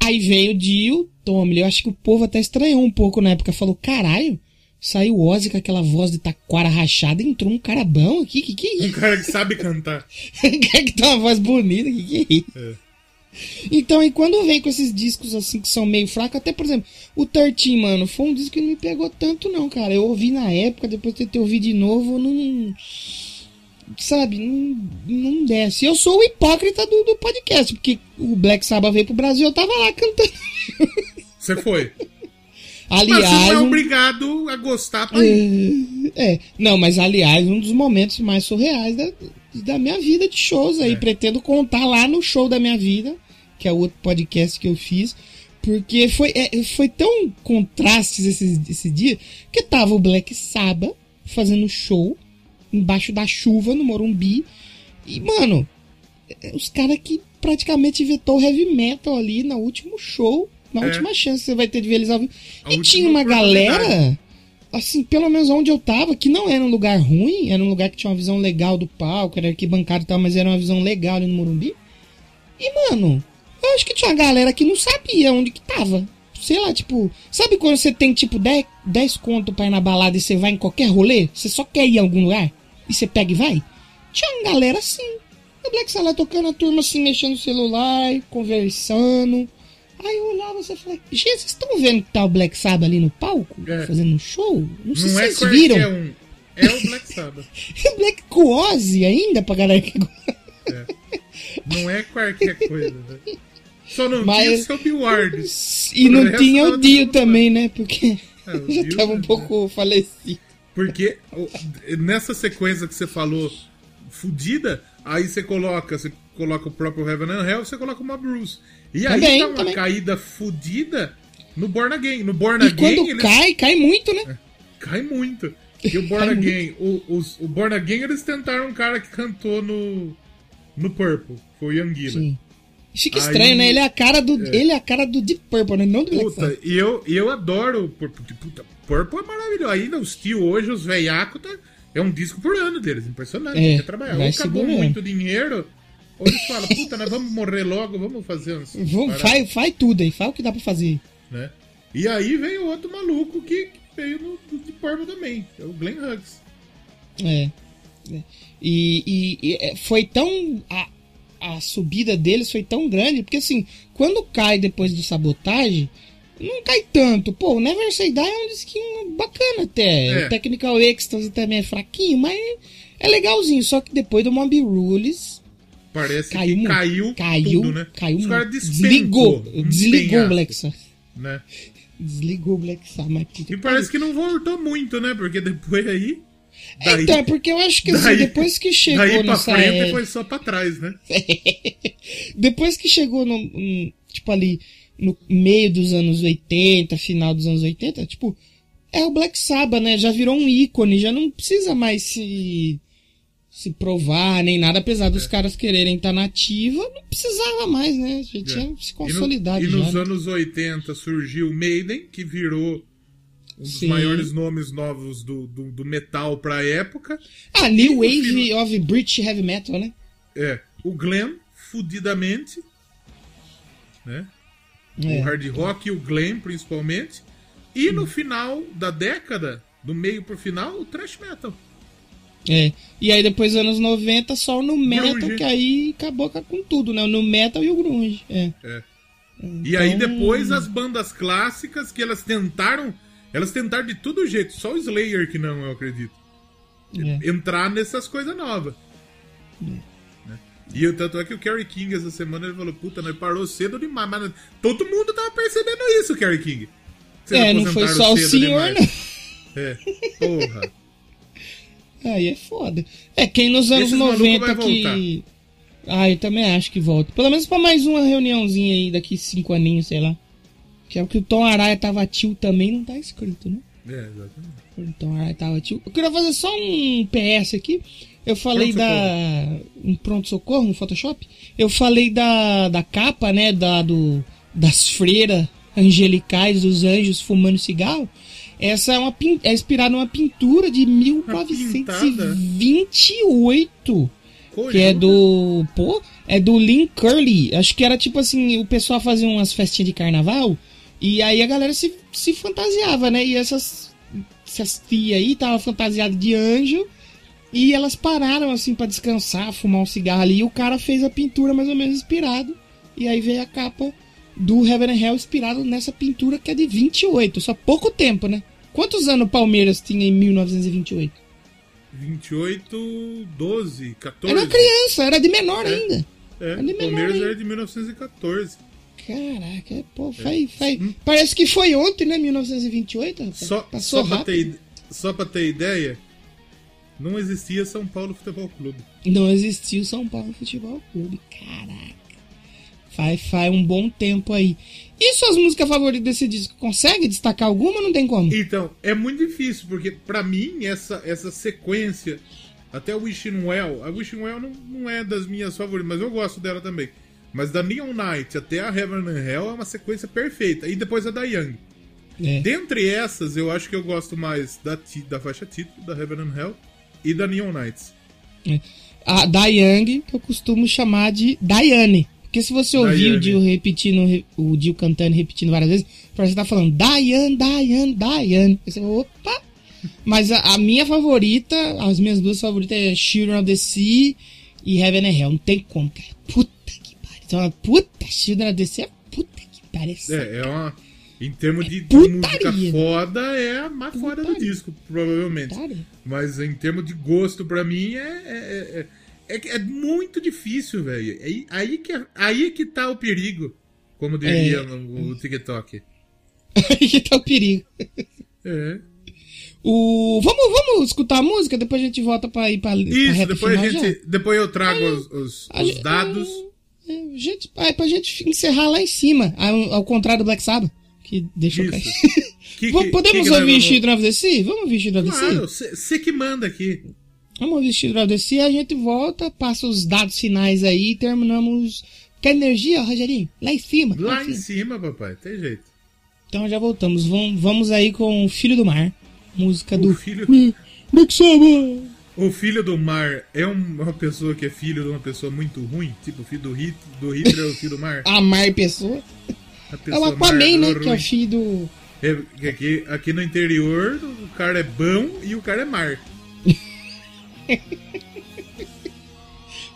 Aí veio o Dio, Tommy, eu acho que o povo até estranhou um pouco na época, falou, caralho, Saiu o Ozzy com aquela voz de taquara rachada entrou um cara bom aqui. Que que é isso? Um cara que sabe cantar. um cara que tem uma voz bonita. Que que é isso? É. Então, e quando vem com esses discos assim que são meio fracos, até por exemplo, o 13, mano, foi um disco que não me pegou tanto, não, cara. Eu ouvi na época, depois de ter ouvido de novo, não. Sabe, não, não desce. Eu sou o hipócrita do, do podcast, porque o Black Sabbath veio pro Brasil, eu tava lá cantando. Você foi? Aliás, mas você não é obrigado a gostar pra ir. É, é, não, mas aliás, um dos momentos mais surreais da, da minha vida de shows aí. É. Pretendo contar lá no show da minha vida, que é o outro podcast que eu fiz. Porque foi, é, foi tão contrastes esse, esse dia que tava o Black Sabbath fazendo show embaixo da chuva no Morumbi. E, mano, é, os caras que praticamente vetou heavy metal ali no último show, na é. última chance que você vai ter de ver eles ao vivo. E tinha uma galera, assim, pelo menos onde eu tava, que não era um lugar ruim, era um lugar que tinha uma visão legal do palco, era arquibancada e tal, mas era uma visão legal ali no Morumbi. E, mano, eu acho que tinha uma galera que não sabia onde que tava. Sei lá, tipo, sabe quando você tem tipo 10, 10 conto pra ir na balada e você vai em qualquer rolê? Você só quer ir em algum lugar? E você pega e vai? Tinha uma galera assim. O Black Sabbath tocando a turma assim, mexendo no celular, conversando. Aí eu olhava e falei, gente, vocês estão vendo que tá o Black Sabbath ali no palco? É. Fazendo um show? Não sei se é vocês viram. É, um, é o Black Sabbath. é Black Coose ainda pra galera que gosta. É. Não é qualquer coisa, né? Só não Mas... tinha seu Billard. E não tinha o Dio também, né? Porque é, já tava um pouco falecido. Porque nessa sequência que você falou, fudida, aí você coloca, você coloca o próprio Heaven and Hell, você coloca uma Bruce. E aí também, tá uma também. caída fudida no Born Again. No Born e Again. Quando eles... cai, cai muito, né? É, cai muito. E o Born Again, o, os, o Born Again eles tentaram um cara que cantou no, no Purple, foi o Young Sim. Fica estranho, Aí, né? Ele é a cara do, é. ele é a cara do Deep Purple, né? Não do Black Puta, e eu, eu adoro porque puta, Purple é maravilhoso. Ainda os tio hoje, os veiacos, tá, é um disco por ano deles. Impressionante. É, trabalhar. Ou acabou muito dinheiro, ou eles falam, puta, nós vamos morrer logo, vamos fazer uns. Vamos, faz, faz tudo aí, faz o que dá pra fazer. Né? E aí veio outro maluco que, que veio no, Deep Purple também, é o Glenn Hughes. É. é. E, e, e, é, foi tão. A, a subida deles foi tão grande, porque assim, quando cai depois do sabotagem não cai tanto. Pô, o Never Say Die é um disquinho bacana até. É. O Technical Ecstasy também é fraquinho, mas é legalzinho. Só que depois do Mob Rules. Parece caiu, que caiu, caiu tudo, né? Caiu Os caras desligou. Desligou o Black Sabbath. Né? Desligou o Black Sabbath. E parece que não voltou muito, né? Porque depois aí. Daí, então, porque eu acho que assim, daí, depois que chegou daí nessa pra frente é... foi só pra trás, né? depois que chegou no, tipo ali no meio dos anos 80, final dos anos 80, tipo, é o Black Sabbath, né? Já virou um ícone, já não precisa mais se se provar nem nada, apesar dos é. caras quererem estar tá nativa, não precisava mais, né? Já tinha é. se consolidado. E, no, e nos já, né? anos né? 80 surgiu o Maiden, que virou um dos Sim. maiores nomes novos do, do, do metal pra época. Ah, New Wave of British Heavy Metal, né? É. O Glenn, fudidamente. Né? É. O hard rock e o glam, principalmente. E no final da década, do meio pro final, o thrash metal. É. E aí depois anos 90, só no metal, grunge. que aí acabou com tudo, né? No metal e o grunge. É. é. Então... E aí depois as bandas clássicas que elas tentaram. Elas tentaram de todo jeito, só o Slayer que não, eu acredito. É. Entrar nessas coisas novas. É. E o tanto é que o Kerry King essa semana ele falou, puta, nós parou cedo demais. Mas todo mundo tava percebendo isso, Kerry King. Vocês é, não foi só o senhor, demais. não. É, porra. Aí é foda. É, quem nos anos Esses 90 que. Ah, eu também acho que volta. Pelo menos pra mais uma reuniãozinha aí daqui cinco aninhos, sei lá. Que é o que o Tom Araya tava tio também não tá escrito, né? É, exatamente. O Tom Araya tava tio. Eu queria fazer só um PS aqui. Eu falei pronto da. Um pronto-socorro no Photoshop? Eu falei da, da capa, né? Da, do, das freiras angelicais, dos anjos fumando cigarro. Essa é, uma, é inspirada numa pintura de 1928. Que é do. Pô, é do Lynn Curly. Acho que era tipo assim: o pessoal fazia umas festinhas de carnaval. E aí a galera se, se fantasiava, né? E essas, essas tia aí tava fantasiada de anjo e elas pararam assim para descansar, fumar um cigarro ali. E o cara fez a pintura mais ou menos inspirado. E aí veio a capa do Heaven and Hell inspirado nessa pintura que é de 28. Só pouco tempo, né? Quantos anos o Palmeiras tinha em 1928? 28, 12, 14. Era criança, era de menor é, ainda. É, era de menor Palmeiras ainda. era de 1914. Caraca, é, pô, faz, é. faz, hum. parece que foi ontem, né? 1928. Rapaz. Só, Passou só, pra ter, só pra ter ideia, não existia São Paulo Futebol Clube. Não existia o São Paulo Futebol Clube. Caraca. Faz, faz um bom tempo aí. E suas músicas favoritas desse disco? Consegue destacar alguma não tem como? Então, é muito difícil, porque para mim essa, essa sequência, até o Wishing Well, a Wishing Well não, não é das minhas favoritas, mas eu gosto dela também. Mas da Neon Knight até a Heaven and Hell é uma sequência perfeita. E depois a da Young. É. Dentre essas, eu acho que eu gosto mais da, da faixa título, da Heaven and Hell e da Neon Knights. É. A da Young, que eu costumo chamar de Diane. Porque se você ouvir o Dio repetindo, o Dio cantando repetindo várias vezes, parece que tá falando Diane, Diane, Diane. Você opa! Mas a, a, minha favorita, as minhas duas favoritas é Children of the Sea e Heaven and Hell. Não tem como, cara. Puta que pariu. Então, puta, Children of the Sea é puta que pariu. É, é uma. Em termos é de, de, música foda, é a mais foda do disco, provavelmente. Putaria. Mas em termos de gosto, pra mim, é, é, é é, é muito difícil, velho. É, aí, que, é, aí que tá o perigo, como diria é... o, o TikTok. aí que tá o perigo. É. O... Vamos, vamos escutar a música, depois a gente volta pra ir pra, Isso, pra depois a gente. Já. Depois eu trago aí, os, os, os dados. É, gente, é pra gente encerrar lá em cima, ao, ao contrário do Black Sabbath, que deixou cair. Que, que, Podemos que ouvir Children of the Sea? Vamos ouvir Children of the Sea? Claro, você que manda aqui. Vamos vestir o DC, a gente volta, passa os dados finais aí e terminamos. Quer energia, Rogerinho? Lá em cima. Lá, em cima, papai, tem jeito. Então já voltamos. Vamos, vamos aí com o Filho do Mar. Música o do. Filho. Mixama! O filho do mar é uma pessoa que é filho de uma pessoa muito ruim? Tipo, o filho do Hitler, do Hitler é o filho do mar? A Mar Pessoa? É o Aquaman, né? Que é o filho do. É, aqui, aqui no interior, o cara é bom e o cara é mar.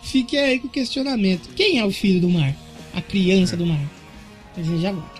Fique aí com o questionamento. Quem é o filho do mar? A criança do mar? A gente já volta.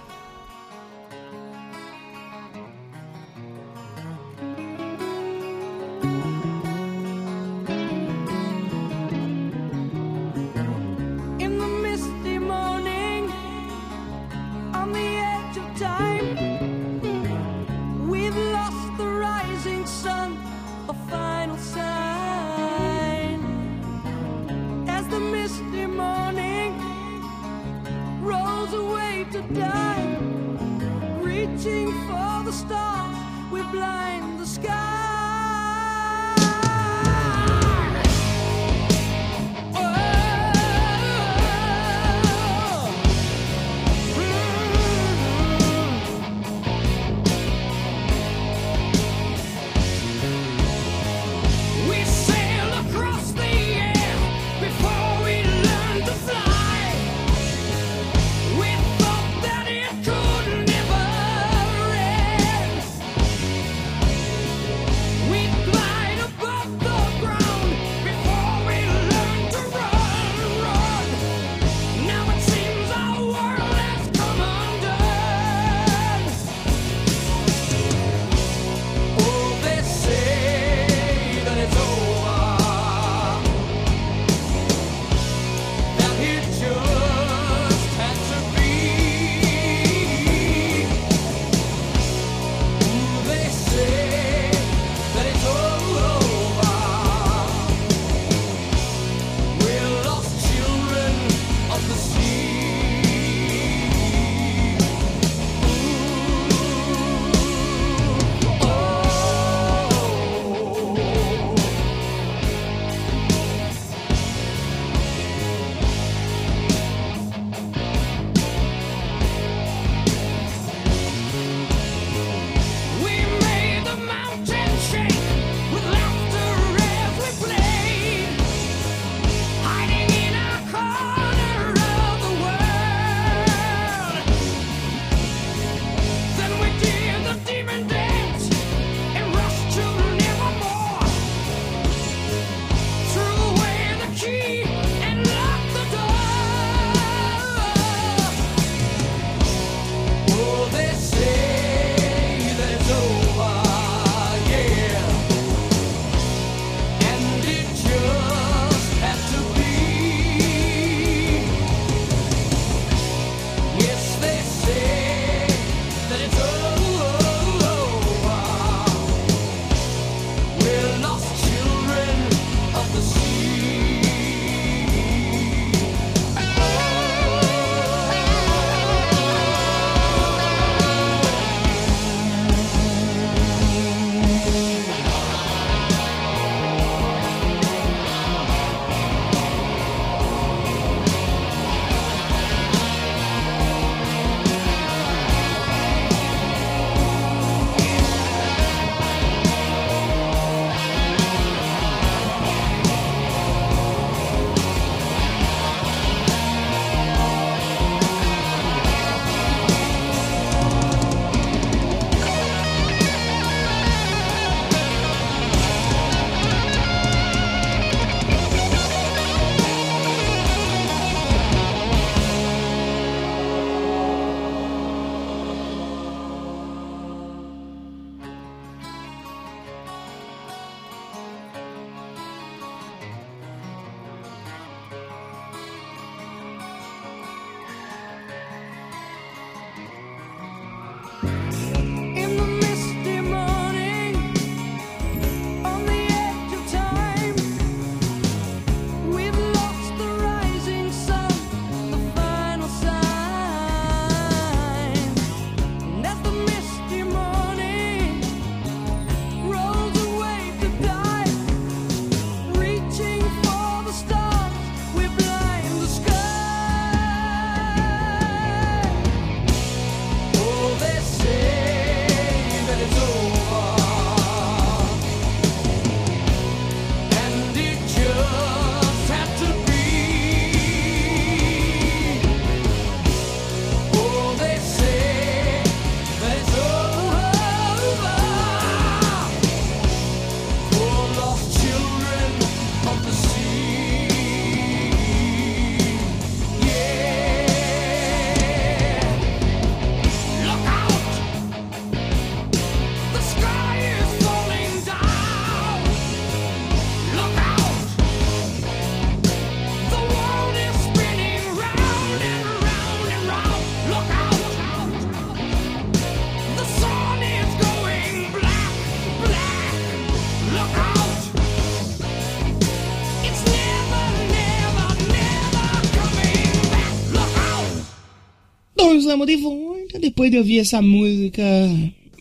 Estamos de volta depois de ouvir essa música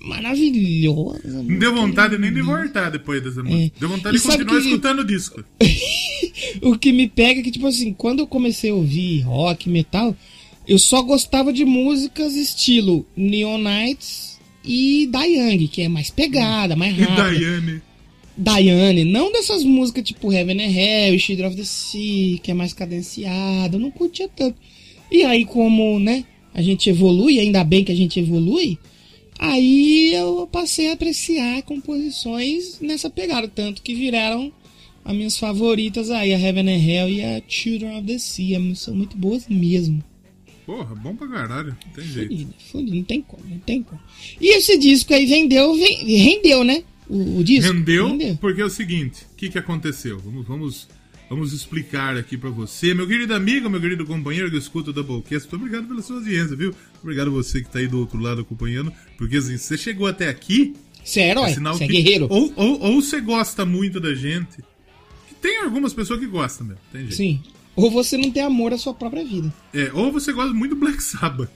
maravilhosa. Não deu vontade nem de voltar depois dessa música. É. Deu vontade e de continuar que... escutando o disco. o que me pega é que, tipo assim, quando eu comecei a ouvir rock, metal, eu só gostava de músicas estilo Neon Knights e Diane, que é mais pegada, mais rápida. E. Diane, não dessas músicas tipo Heaven and Hell, Shadow of the Sea, que é mais cadenciada, eu não curtia tanto. E aí, como, né, a gente evolui, ainda bem que a gente evolui, aí eu passei a apreciar composições nessa pegada, tanto que viraram as minhas favoritas aí, a Heaven and Hell e a Children of the Sea, são muito boas mesmo. Porra, bom pra caralho, não tem jeito. Fudido, fudido, não tem como, não tem como. E esse disco aí vendeu, rendeu, né? O, o disco. Rendeu, rendeu, porque é o seguinte, o que que aconteceu? Vamos, vamos Vamos explicar aqui para você. Meu querido amigo, meu querido companheiro que escuta o Doublecast, muito obrigado pela sua audiência, viu? Obrigado você que tá aí do outro lado acompanhando, porque assim, você chegou até aqui... Você é herói, você é guerreiro. Ou, ou, ou você gosta muito da gente, tem algumas pessoas que gostam mesmo, tem jeito. Sim. Ou você não tem amor à sua própria vida. É, ou você gosta muito do Black Sabbath.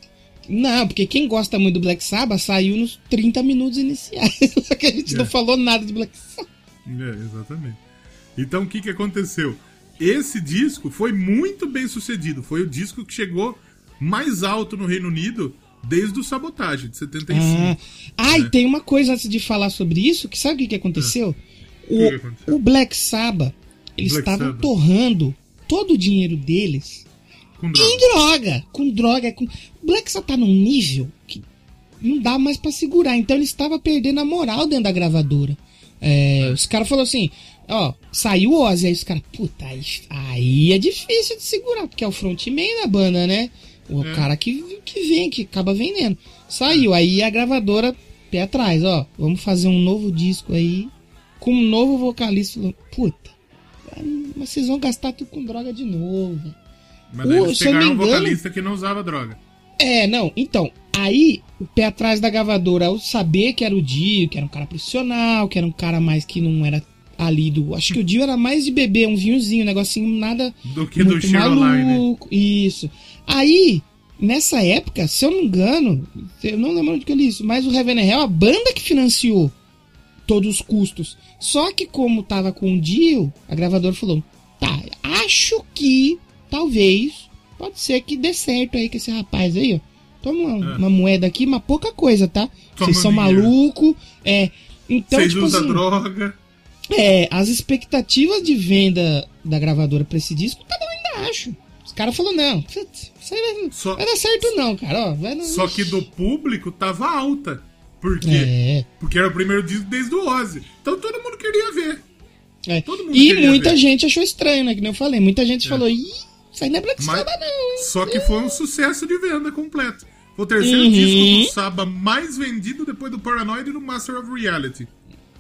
Não, porque quem gosta muito do Black Sabbath saiu nos 30 minutos iniciais. que a gente é. não falou nada de Black Sabbath. É, exatamente. Então o que, que aconteceu? Esse disco foi muito bem sucedido. Foi o disco que chegou mais alto no Reino Unido desde o Sabotagem, de 75. Ah, ah né? e tem uma coisa antes de falar sobre isso, que sabe o que, que aconteceu? É. O, que aconteceu? o Black Sabbath, eles estavam torrando todo o dinheiro deles com droga. em droga. Com droga. Com... O Black Sabbath tá num nível que não dá mais para segurar. Então ele estava perdendo a moral dentro da gravadora. É, é. Os caras falaram assim: Ó, saiu o Ozzy, aí os caras, puta, aí, é difícil de segurar, porque é o frontman da banda, né? O é. cara que, que vem, que acaba vendendo. Saiu, aí a gravadora, pé atrás, ó, vamos fazer um novo disco aí, com um novo vocalista. Puta, mas vocês vão gastar tudo com droga de novo, Mas daí eles pegaram um vocalista que não usava droga. É, não, então, aí o pé atrás da gravadora, ao saber que era o Dio, que era um cara profissional, que era um cara mais que não era ali do. Acho que o Dio era mais de beber um vinhozinho, um negocinho nada. Do que do maluco. Isso. Aí, nessa época, se eu não me engano, eu não lembro de que eu li isso, mas o Heaven Hell, a banda que financiou todos os custos. Só que como tava com o Dio, a gravadora falou: tá, acho que talvez pode ser que dê certo aí com esse rapaz aí, ó. Toma uma, é. uma moeda aqui, mas pouca coisa, tá? Vocês são maluco, é. Então, Vocês tipo usam assim, droga. É, as expectativas de venda da gravadora pra esse disco estavam lá embaixo. Os caras falaram, não, isso aí vai, só, vai dar certo não, cara. Ó, vai, não, só que do público tava alta. Por quê? É. Porque era o primeiro disco desde o Ozzy. Então todo mundo queria ver. É. Todo mundo e muita ver. gente achou estranho, né? Que nem eu falei. Muita gente é. falou, ih, isso aí não é Black Sabbath não. Hein? Só que foi um sucesso de venda completo. O terceiro uhum. disco do Saba mais vendido depois do Paranoid e do Master of Reality.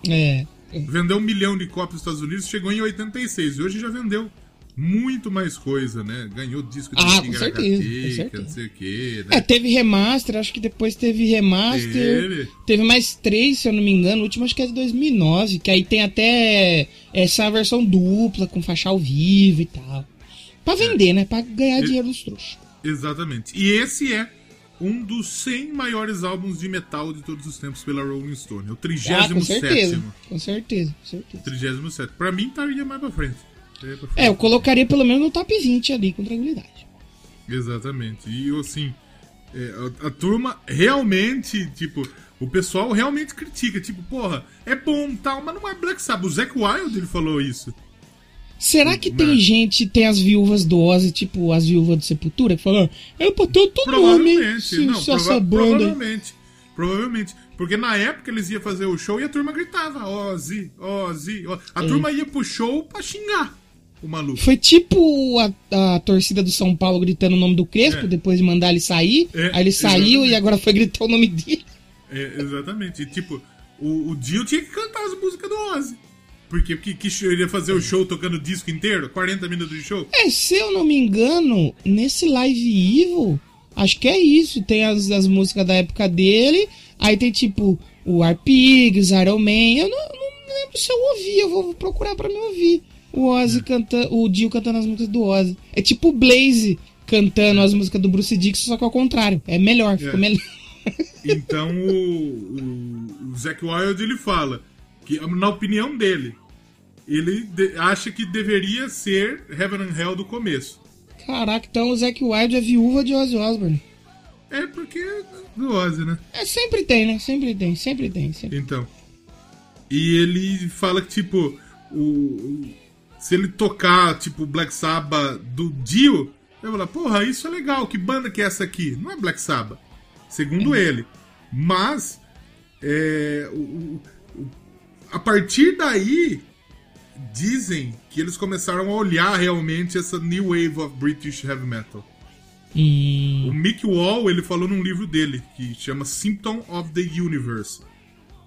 É. Vendeu um milhão de cópias nos Estados Unidos, chegou em 86. E hoje já vendeu muito mais coisa, né? Ganhou disco de ah, com certeza, com certeza. não sei o quê. Né? É, teve remaster, acho que depois teve remaster. Teve. teve mais três, se eu não me engano. O último acho que é de 2009, que aí tem até essa versão dupla, com faixa ao vivo e tal. Pra vender, é. né? Pra ganhar dinheiro dos trouxas. Exatamente. E esse é um dos 100 maiores álbuns de metal de todos os tempos pela Rolling Stone. É o 37 ah, com certeza, com certeza, com certeza. 37. Pra mim, estaria mais pra frente. pra frente. É, eu colocaria pelo menos no top 20 ali, com tranquilidade. Exatamente. E, assim, é, a, a, turma realmente, tipo, o pessoal realmente critica. Tipo, porra, é bom tal, mas não é Black Sabbath. O Zac Wild, ele falou isso. Será que tem gente, tem as viúvas do Ozzy, tipo as viúvas do Sepultura, que falam, é pra tanto nome, se, não, se prova Provavelmente, provavelmente. Porque na época eles iam fazer o show e a turma gritava, Ozzy, Ozzy. Ozzy. A é. turma ia pro show pra xingar o maluco. Foi tipo a, a torcida do São Paulo gritando o nome do Crespo, é. depois de mandar ele sair, é, aí ele saiu exatamente. e agora foi gritar o nome dele. É, exatamente. E, tipo, o, o Dio tinha que cantar as músicas do Ozzy. Porque que, que show, ele ia fazer o show tocando o disco inteiro? 40 minutos de show? É, se eu não me engano, nesse Live Evil, acho que é isso. Tem as, as músicas da época dele, aí tem tipo o Arpigs, Iron Man. Eu não, não lembro se eu ouvi, eu vou procurar pra me ouvir. O Ozzy é. cantando, o Dio cantando as músicas do Ozzy. É tipo o Blaze cantando as músicas do Bruce Dixon, só que ao contrário. É melhor, ficou é. melhor. Então o, o, o Zac Wild ele fala que, na opinião dele, ele acha que deveria ser Heaven and Hell do começo. Caraca, então o Zac Wild é viúva de Ozzy Osbourne. É porque é do Ozzy, né? É, sempre tem, né? Sempre tem, sempre tem. Sempre. Então. E ele fala que, tipo, o, se ele tocar, tipo, Black Sabbath do Dio, eu vou falar, porra, isso é legal, que banda que é essa aqui? Não é Black Sabbath, segundo é. ele. Mas, é, o, o, a partir daí, dizem que eles começaram a olhar realmente essa new wave of British heavy metal. Hum. O Mick Wall, ele falou num livro dele, que chama Symptom of the Universe,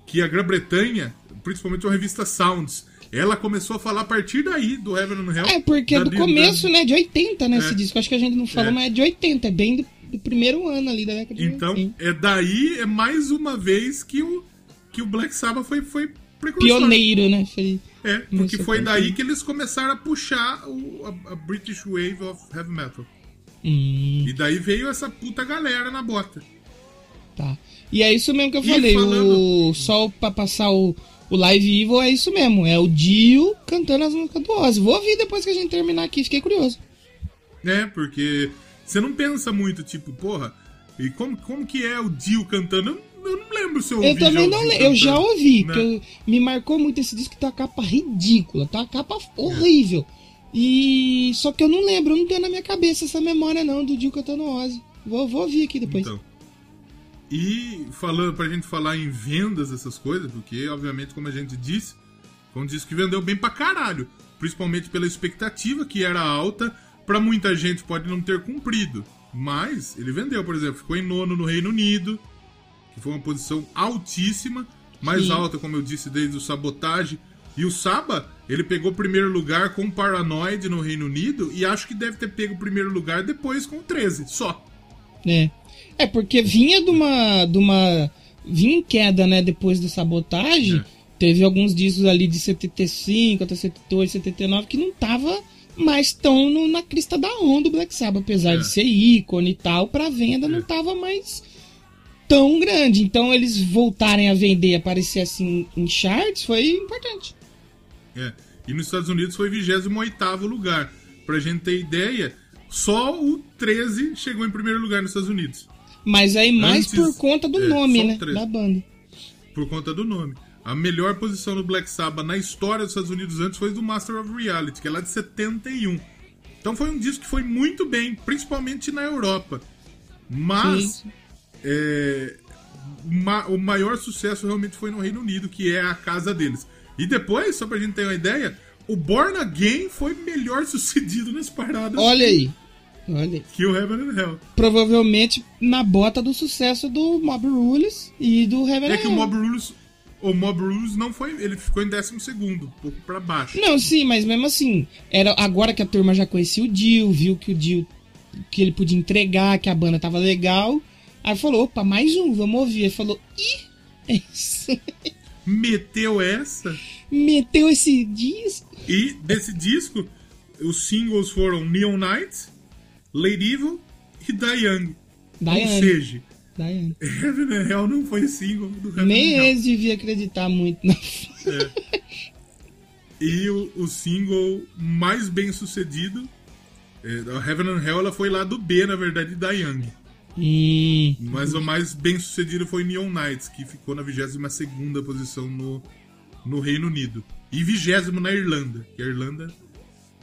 que a Grã-Bretanha, principalmente a revista Sounds, ela começou a falar a partir daí do Heaven and Hell. É, porque é do começo, da... né, de 80, né, é. esse disco. Acho que a gente não falou, é. mas é de 80, é bem do, do, primeiro ano ali da década de então, 80. Então, é daí, é mais uma vez que o, que o Black Sabbath foi, foi precursor. Pioneiro, né? Foi... É, porque foi daí que eles começaram a puxar o, a, a British Wave of Heavy Metal. Hum. E daí veio essa puta galera na bota. Tá. E é isso mesmo que eu e falei. Falando... O... Só pra passar o, o Live Evil é isso mesmo. É o Dio cantando as músicas do Ozzy. Vou ouvir depois que a gente terminar aqui. Fiquei curioso. É, porque você não pensa muito, tipo, porra, e como, como que é o Dio cantando? eu não lembro se eu ouvi. Eu também não lembro. Eu já ouvi, né? eu, me marcou muito esse disco que tá uma capa ridícula, tá uma capa horrível. E. Só que eu não lembro, eu não tenho na minha cabeça essa memória não do Dio cantando Ozzy. Vou, vou ouvir aqui depois. Então. E falando pra gente falar em vendas dessas coisas, porque obviamente, como a gente disse, foi um disco que vendeu bem pra caralho. Principalmente pela expectativa que era alta, pra muita gente pode não ter cumprido. Mas ele vendeu, por exemplo, ficou em nono no Reino Unido, que foi uma posição altíssima, mais Sim. alta, como eu disse, desde o Sabotage. E o Saba, ele pegou o primeiro lugar com o Paranoid no Reino Unido e acho que deve ter pego o primeiro lugar depois com o 13, só. É. É, porque vinha de uma. De uma vinha em queda, né, depois do Sabotage. É. Teve alguns discos ali de 75 até 78, 79 que não tava mais tão no, na crista da onda do Black Sabbath, apesar é. de ser ícone e tal, pra venda é. não tava mais tão grande. Então eles voltarem a vender, aparecer assim em charts, foi importante. É. E nos Estados Unidos foi 28 lugar. Pra gente ter ideia, só o 13 chegou em primeiro lugar nos Estados Unidos. Mas aí mais Antes, por conta do é, nome, né? Da banda. Por conta do nome. A melhor posição do Black Sabbath na história dos Estados Unidos antes foi do Master of Reality, que é lá de 71. Então foi um disco que foi muito bem, principalmente na Europa. Mas é, ma, o maior sucesso realmente foi no Reino Unido, que é a casa deles. E depois, só pra gente ter uma ideia, o Born Again foi melhor sucedido nas paradas. Olha aí. Olha. Que o Heaven and Hell. Provavelmente na bota do sucesso do Mob Rules e do Heaven é and Hell. É que o Mob Rules o Mob Rules não foi. Ele ficou em 12 segundo, um pouco pra baixo. Não, sim, mas mesmo assim, era agora que a turma já conhecia o Dio, viu que o Dio que ele podia entregar, que a banda tava legal. Aí falou, opa, mais um, vamos ouvir. Ele falou, ih, é isso. Meteu essa? Meteu esse disco. E desse disco, os singles foram Neon Knights, Lady Evil e Diane. Diane. Ou seja. Heaven and Hell não foi single do Heaven Nem eles deviam acreditar muito na. É. E o, o, single mais bem sucedido, é, a Heaven and Hell, ela foi lá do B, na verdade, da Young. Hum. Mas o mais bem sucedido foi Neon Knights, que ficou na 22 posição no, no Reino Unido. E 20 na Irlanda. Que a Irlanda,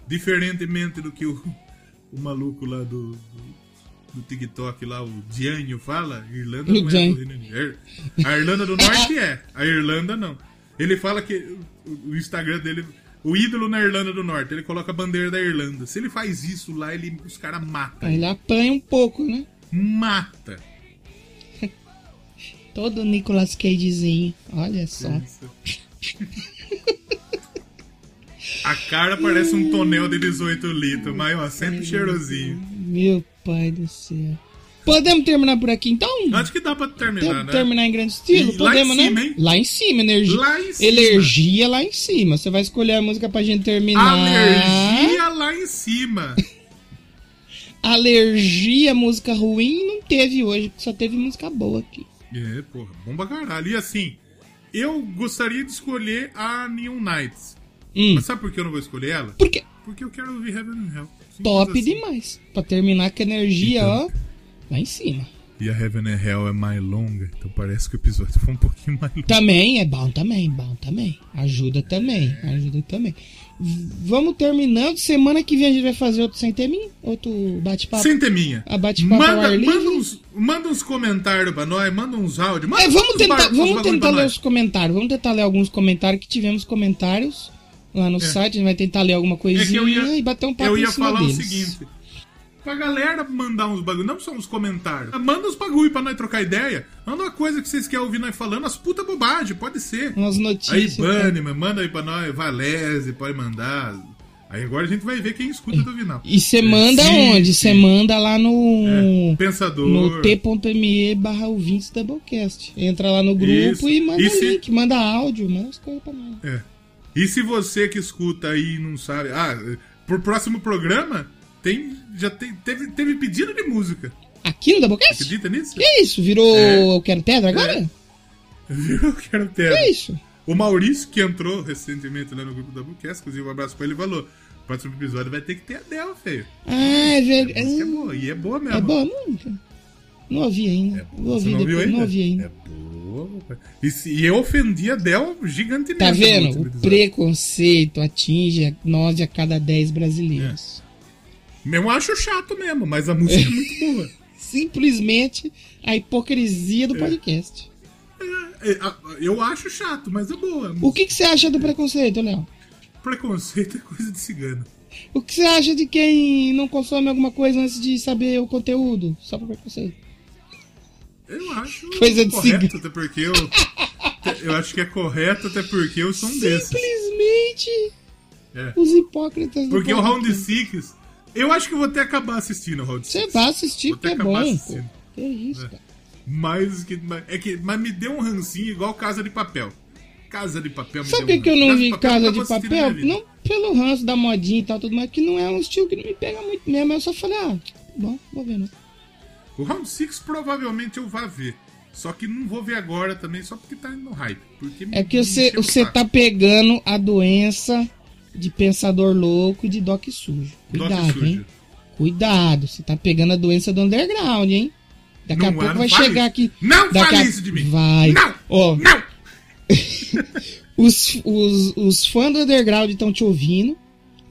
diferentemente do que o, o maluco lá do, do, TikTok lá, o Diânio fala, Irlanda não é do Reino Unido. A Irlanda do Norte é, a Irlanda não. Ele fala que o Instagram dele o ídolo na Irlanda do Norte, ele coloca a bandeira da Irlanda. Se ele faz isso lá, ele, os caras matam. Ele apanha um pouco, né? Mata. Todo Nicolas Cagezinho, olha só. A cara parece um tonel de 18 litros, mas ó, sempre cheirosinho. Meu pai do céu. Podemos terminar por aqui então? Acho que dá pra terminar, né? Terminar em grande estilo? E Podemos, lá em né? cima, hein? Lá em cima, energia. Lá em cima. Energia lá em cima. Você vai escolher a música pra gente terminar. Alergia lá em cima. Alergia, música ruim, não teve hoje. Só teve música boa aqui. É, porra, bom pra caralho. E assim, eu gostaria de escolher a Neon Knights. Hum. Mas sabe por que eu não vou escolher ela? Por quê? Porque eu quero ouvir Heaven and Hell. Simples Top assim. demais. Pra terminar com a energia, Então. ó. Lá em cima. E a Heaven and Hell é mais longa, então parece que o episódio foi um pouquinho mais longo. Também é bom também, bom também. Ajuda também, ajuda também. Vamos terminando. Semana que vem a gente vai fazer outro sem teminha, outro bate-papo. Sem teminha. A bate-papo ao ar Manda, manda, uns, manda uns comentários pra nós, manda uns áudios. Manda É, vamos uns tentar, vamos tentar ler nós. os comentários. Vamos tentar ler alguns comentários que tivemos comentários lá no site. A gente vai tentar ler alguma É coisinha eu ia, e bater um papo eu em ia cima falar deles. o seguinte. Pra galera mandar uns bagulho, não só uns comentários. Manda uns bagulho pra nós trocar ideia. Manda uma coisa que vocês querem ouvir nós falando, as puta bobagem, pode ser. Umas Aí, notícias. tá? Bunnyman, manda aí pra nós, Valese, pode mandar. Aí agora a gente vai ver quem escuta do final. E você manda Sim, onde? Você manda lá no. É, Pensador. No t.me barra ouvintes Doublecast. Entra lá no grupo Isso. e manda E se- link, manda áudio, manda as coisas pra nós. É. E se você que escuta aí não sabe. Ah, pro próximo programa, tem. Já tem, teve, teve pedido de música. Aqui no Doublecast? Acredita nisso? Que isso? Virou É. Eu Quero Pedra agora? Viu? Eu quero ter. Que isso? O Maurício, que entrou recentemente lá no grupo da Bucast, inclusive um abraço pra ele, falou: próximo episódio vai ter que ter a Del, feio. Ah, é A música é verdade. boa, e é boa mesmo. É boa música? Não ouvi ainda. É boa. Ouvir não ouviu ainda? não ouvi ainda. É boa. E, se- e eu ofendi a Del gigantemente. Tá vendo? O preconceito atinge a- nós de a cada 10 brasileiros. Eu acho chato mesmo, mas a música é muito boa. Simplesmente a hipocrisia do podcast. É, é, eu acho chato, mas é boa. O que, que você acha do preconceito, Léo? Preconceito é coisa de cigano. O que você acha de quem não consome alguma coisa antes de saber o conteúdo? Só por preconceito. Eu acho Coisa de correto, cigano. até porque eu. Eu acho que é correto, até porque eu sou um desses. Simplesmente É. os hipócritas Porque o. Round Six. Eu acho que eu vou até acabar assistindo Round Você vai assistir porque é bom. Pô. assistindo. Que isso, cara. Mas, que, mas- é que, mas me deu um rancinho igual Casa de Papel. Casa de Papel me Sabe deu que, que eu não vi Papel Casa de vou assistir na Papel? Não pelo ranço da modinha e tal, tudo mais, que não é um estilo que não me pega muito mesmo. Eu só falei, ah, bom, vou ver, né? O Round Six provavelmente eu vá ver. Só que não vou ver agora também, só porque tá no hype. Porque É que você, você tá pegando a doença de pensador louco e de doc sujo. Doc Cuidado, sujo. hein? Cuidado, você tá pegando a doença do underground, hein? Daqui Não a pouco vai chegar isso. aqui. Não fale a- isso de mim. Vai. Não! Ó, Não! os, os, os fãs do underground estão te ouvindo.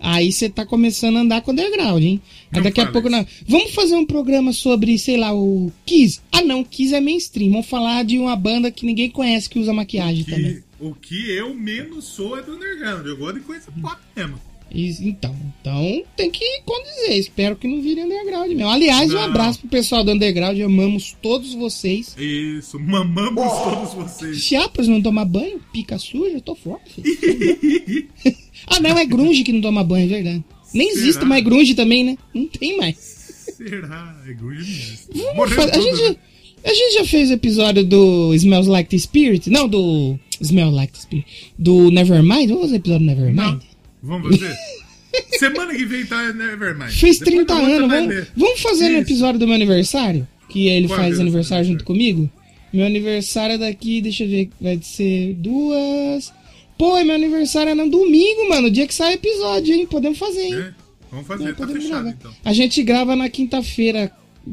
Aí você tá começando a andar com o underground, hein? Aí Não daqui a pouco. Não. Vamos fazer um programa sobre, sei lá, o Kiss? Ah, não, Kiss é mainstream. Vamos falar de uma banda que ninguém conhece que usa maquiagem também. O que eu menos sou é do underground. Eu gosto de coisa pop mesmo. Então, então tem que condizer. Espero que não vire underground mesmo. Aliás, um Não. abraço pro pessoal do underground. Amamos todos vocês. Isso, mamamos todos vocês. Chiapas não toma banho, pica suja, eu tô forte. filho. ah, não, é grunge que não toma banho, é verdade. Nem Será? existe mais grunge também, né? Não tem mais. Será? É grunge mesmo. Vamos Morreu fazer- a, gente, né? A gente já fez episódio do Smells Like the Spirit? Não, do. Smells Like the Spirit. Do Nevermind? Vamos fazer episódio do Nevermind? Não. Vamos fazer? Semana que vem tá Nevermind. Fez Depois 30 da outra anos. Vamos, vamos fazer no Isso. episódio do meu aniversário? Que ele Qual faz é o aniversário junto comigo? Meu aniversário é daqui, deixa eu ver, vai ser duas. Pô, e meu aniversário é no domingo, mano. O dia que sai episódio, hein? Podemos fazer, hein? É, Vamos fazer, Não, tá fechado gravar. então. A gente grava na quinta-feira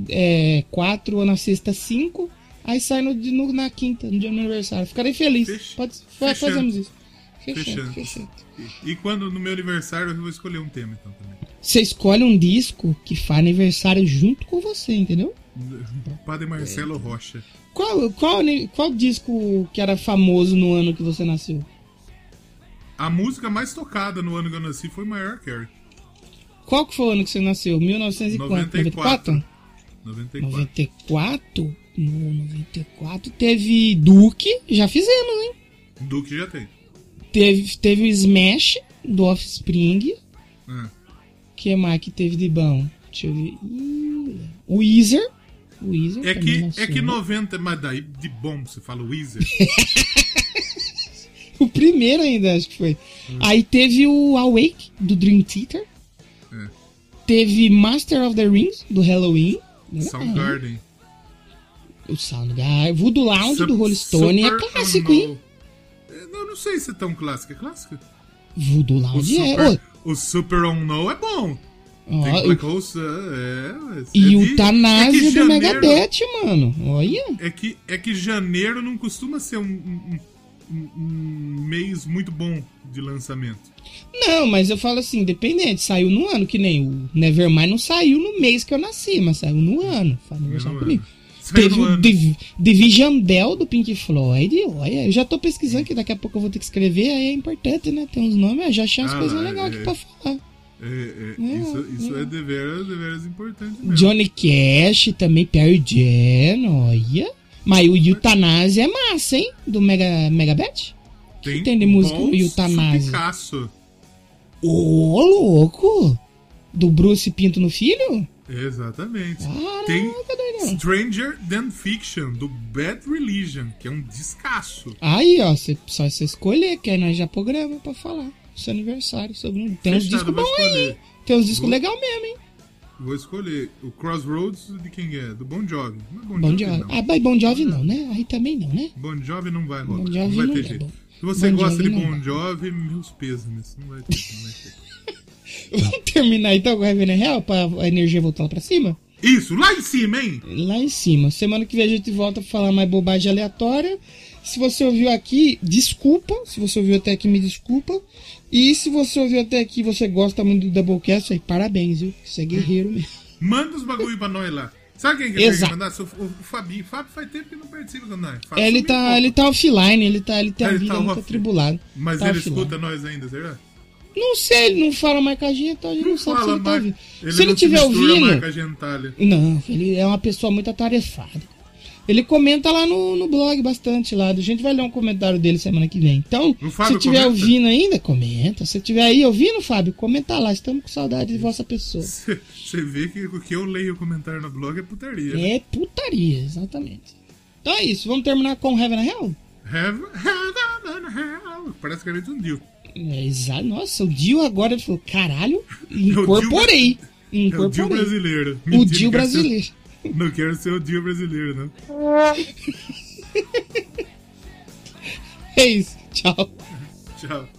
é, 4 ou na sexta 5. Aí sai no, no- na quinta, no dia do meu aniversário. Ficarei feliz. Pode, fechando. fazemos isso. Fechando, Fechando. fechando. E, e quando no meu aniversário eu vou escolher um tema então também. Você escolhe um disco que faz aniversário junto com você, entendeu? Padre Marcelo Rocha. Qual, qual, qual disco que era famoso no ano que você nasceu? A música mais tocada no ano que eu nasci foi Mariah Carey. Qual que foi o ano que você nasceu? 1904? 94. 94? 94. 94? No 94 teve Duke, já fizemos, hein? Duke já tem. Teve, teve o Smash do Offspring. Ah, que mais que teve de bom? Deixa eu ver. O Weezer. Weezer é que, é que 90, mas daí de bom você fala Weezer. o primeiro ainda, acho que foi. Hum. Aí teve o Awake, do Dream Theater. É. Teve Master of the Rings, do Halloween. Soundgarden. O Soundgarden. Voodoo Lounge, Sup do Rolling Stone. É clássico, hein? É, não, sei se é tão clássico. É clássico? Voodoo Lounge o é. O Super Unknown é bom. Oh, Tem Black Hole é, E é o Tanásio é do Megadeth, mano. Olha. É que, é que janeiro não costuma ser um, um, um, um mês muito bom de lançamento. Não, mas eu falo assim, independente, saiu no ano, que nem o Nevermind não saiu no mês que eu nasci, mas saiu no ano. Fala comigo. Teve o Div Division Bell do Pink Floyd. Olha, eu já tô pesquisando que daqui a pouco eu vou ter que escrever, aí é importante, né? Tem uns nomes, eu já achei umas ah, coisas legais é, aqui pra falar. É, é, é, isso, isso é, é deveras, deveras importante mesmo. Johnny Cash, também Perry Jen, olha. Mas o Euthanasia é massa, hein? Do Mega, Megabet? Tem, tem de música do? Picasso. Ô, oh, louco! Do Bruce Pinto no Filho? Exatamente. Caraca, Tem Stranger Than Fiction, do Bad Religion, que é um descasso. Aí, ó, cê, só você escolher, que aí nós já programa pra falar. Seu aniversário sobre. Tem uns discos bons aí. Tem uns discos legais mesmo, hein? Vou escolher o Crossroads de quem é? Do Bon Jovi. Não é Bon, bon Jovi, Jovi. Ah, mas Bon Jovi não, né? Aí também não, né? Bon Jovi não vai rolar. Bon Jovi não vai ter é jeito. Se você bon gosta de Bon Jovi, meus pesos nisso. Não vai ter, não vai ter. Vamos terminar então com o Heaven Real pra a energia voltar lá pra cima? Isso, lá em cima, hein? Lá em cima. Semana que vem a gente volta pra falar mais bobagem aleatória. Se você ouviu aqui, desculpa. Se você ouviu até aqui, me desculpa. E se você ouviu até aqui você gosta muito do Doublecast, aí parabéns, viu? Você é guerreiro mesmo. Manda os bagulho pra nós lá. Sabe quem que Exato. mandar? O, o Fabinho. O Fábio faz tempo que não participa com nós. ele tá, ele tá offline, ele tá, ele tem a vida tá muito atribulada. Mas tá ele offline. escuta nós ainda, será? Não sei, ele não fala mais com a gente, então a gente não, não sabe se ele tá ouvindo. Ele se ele estiver ouvindo. Não, ele é uma pessoa muito atarefada. Ele comenta lá no, no blog bastante lá. A gente vai ler um comentário dele semana que vem. Então, se estiver ouvindo ainda, comenta. Se estiver aí ouvindo, Fábio, comenta lá. Estamos com saudade de vossa pessoa. Você vê que o que eu leio o comentário no blog é putaria. Né? É putaria, exatamente. Então é isso. Vamos terminar com Heaven and Hell? Heaven, Heaven and Hell. Parece que é um Dio. É, exato. Nossa, o Dio agora ele falou: caralho, incorporei. É o Dio, incorporei. É o Dio brasileiro. Mentira, o Dio brasileiro. Não quero ser o Dio brasileiro, não. é isso. Tchau. Tchau.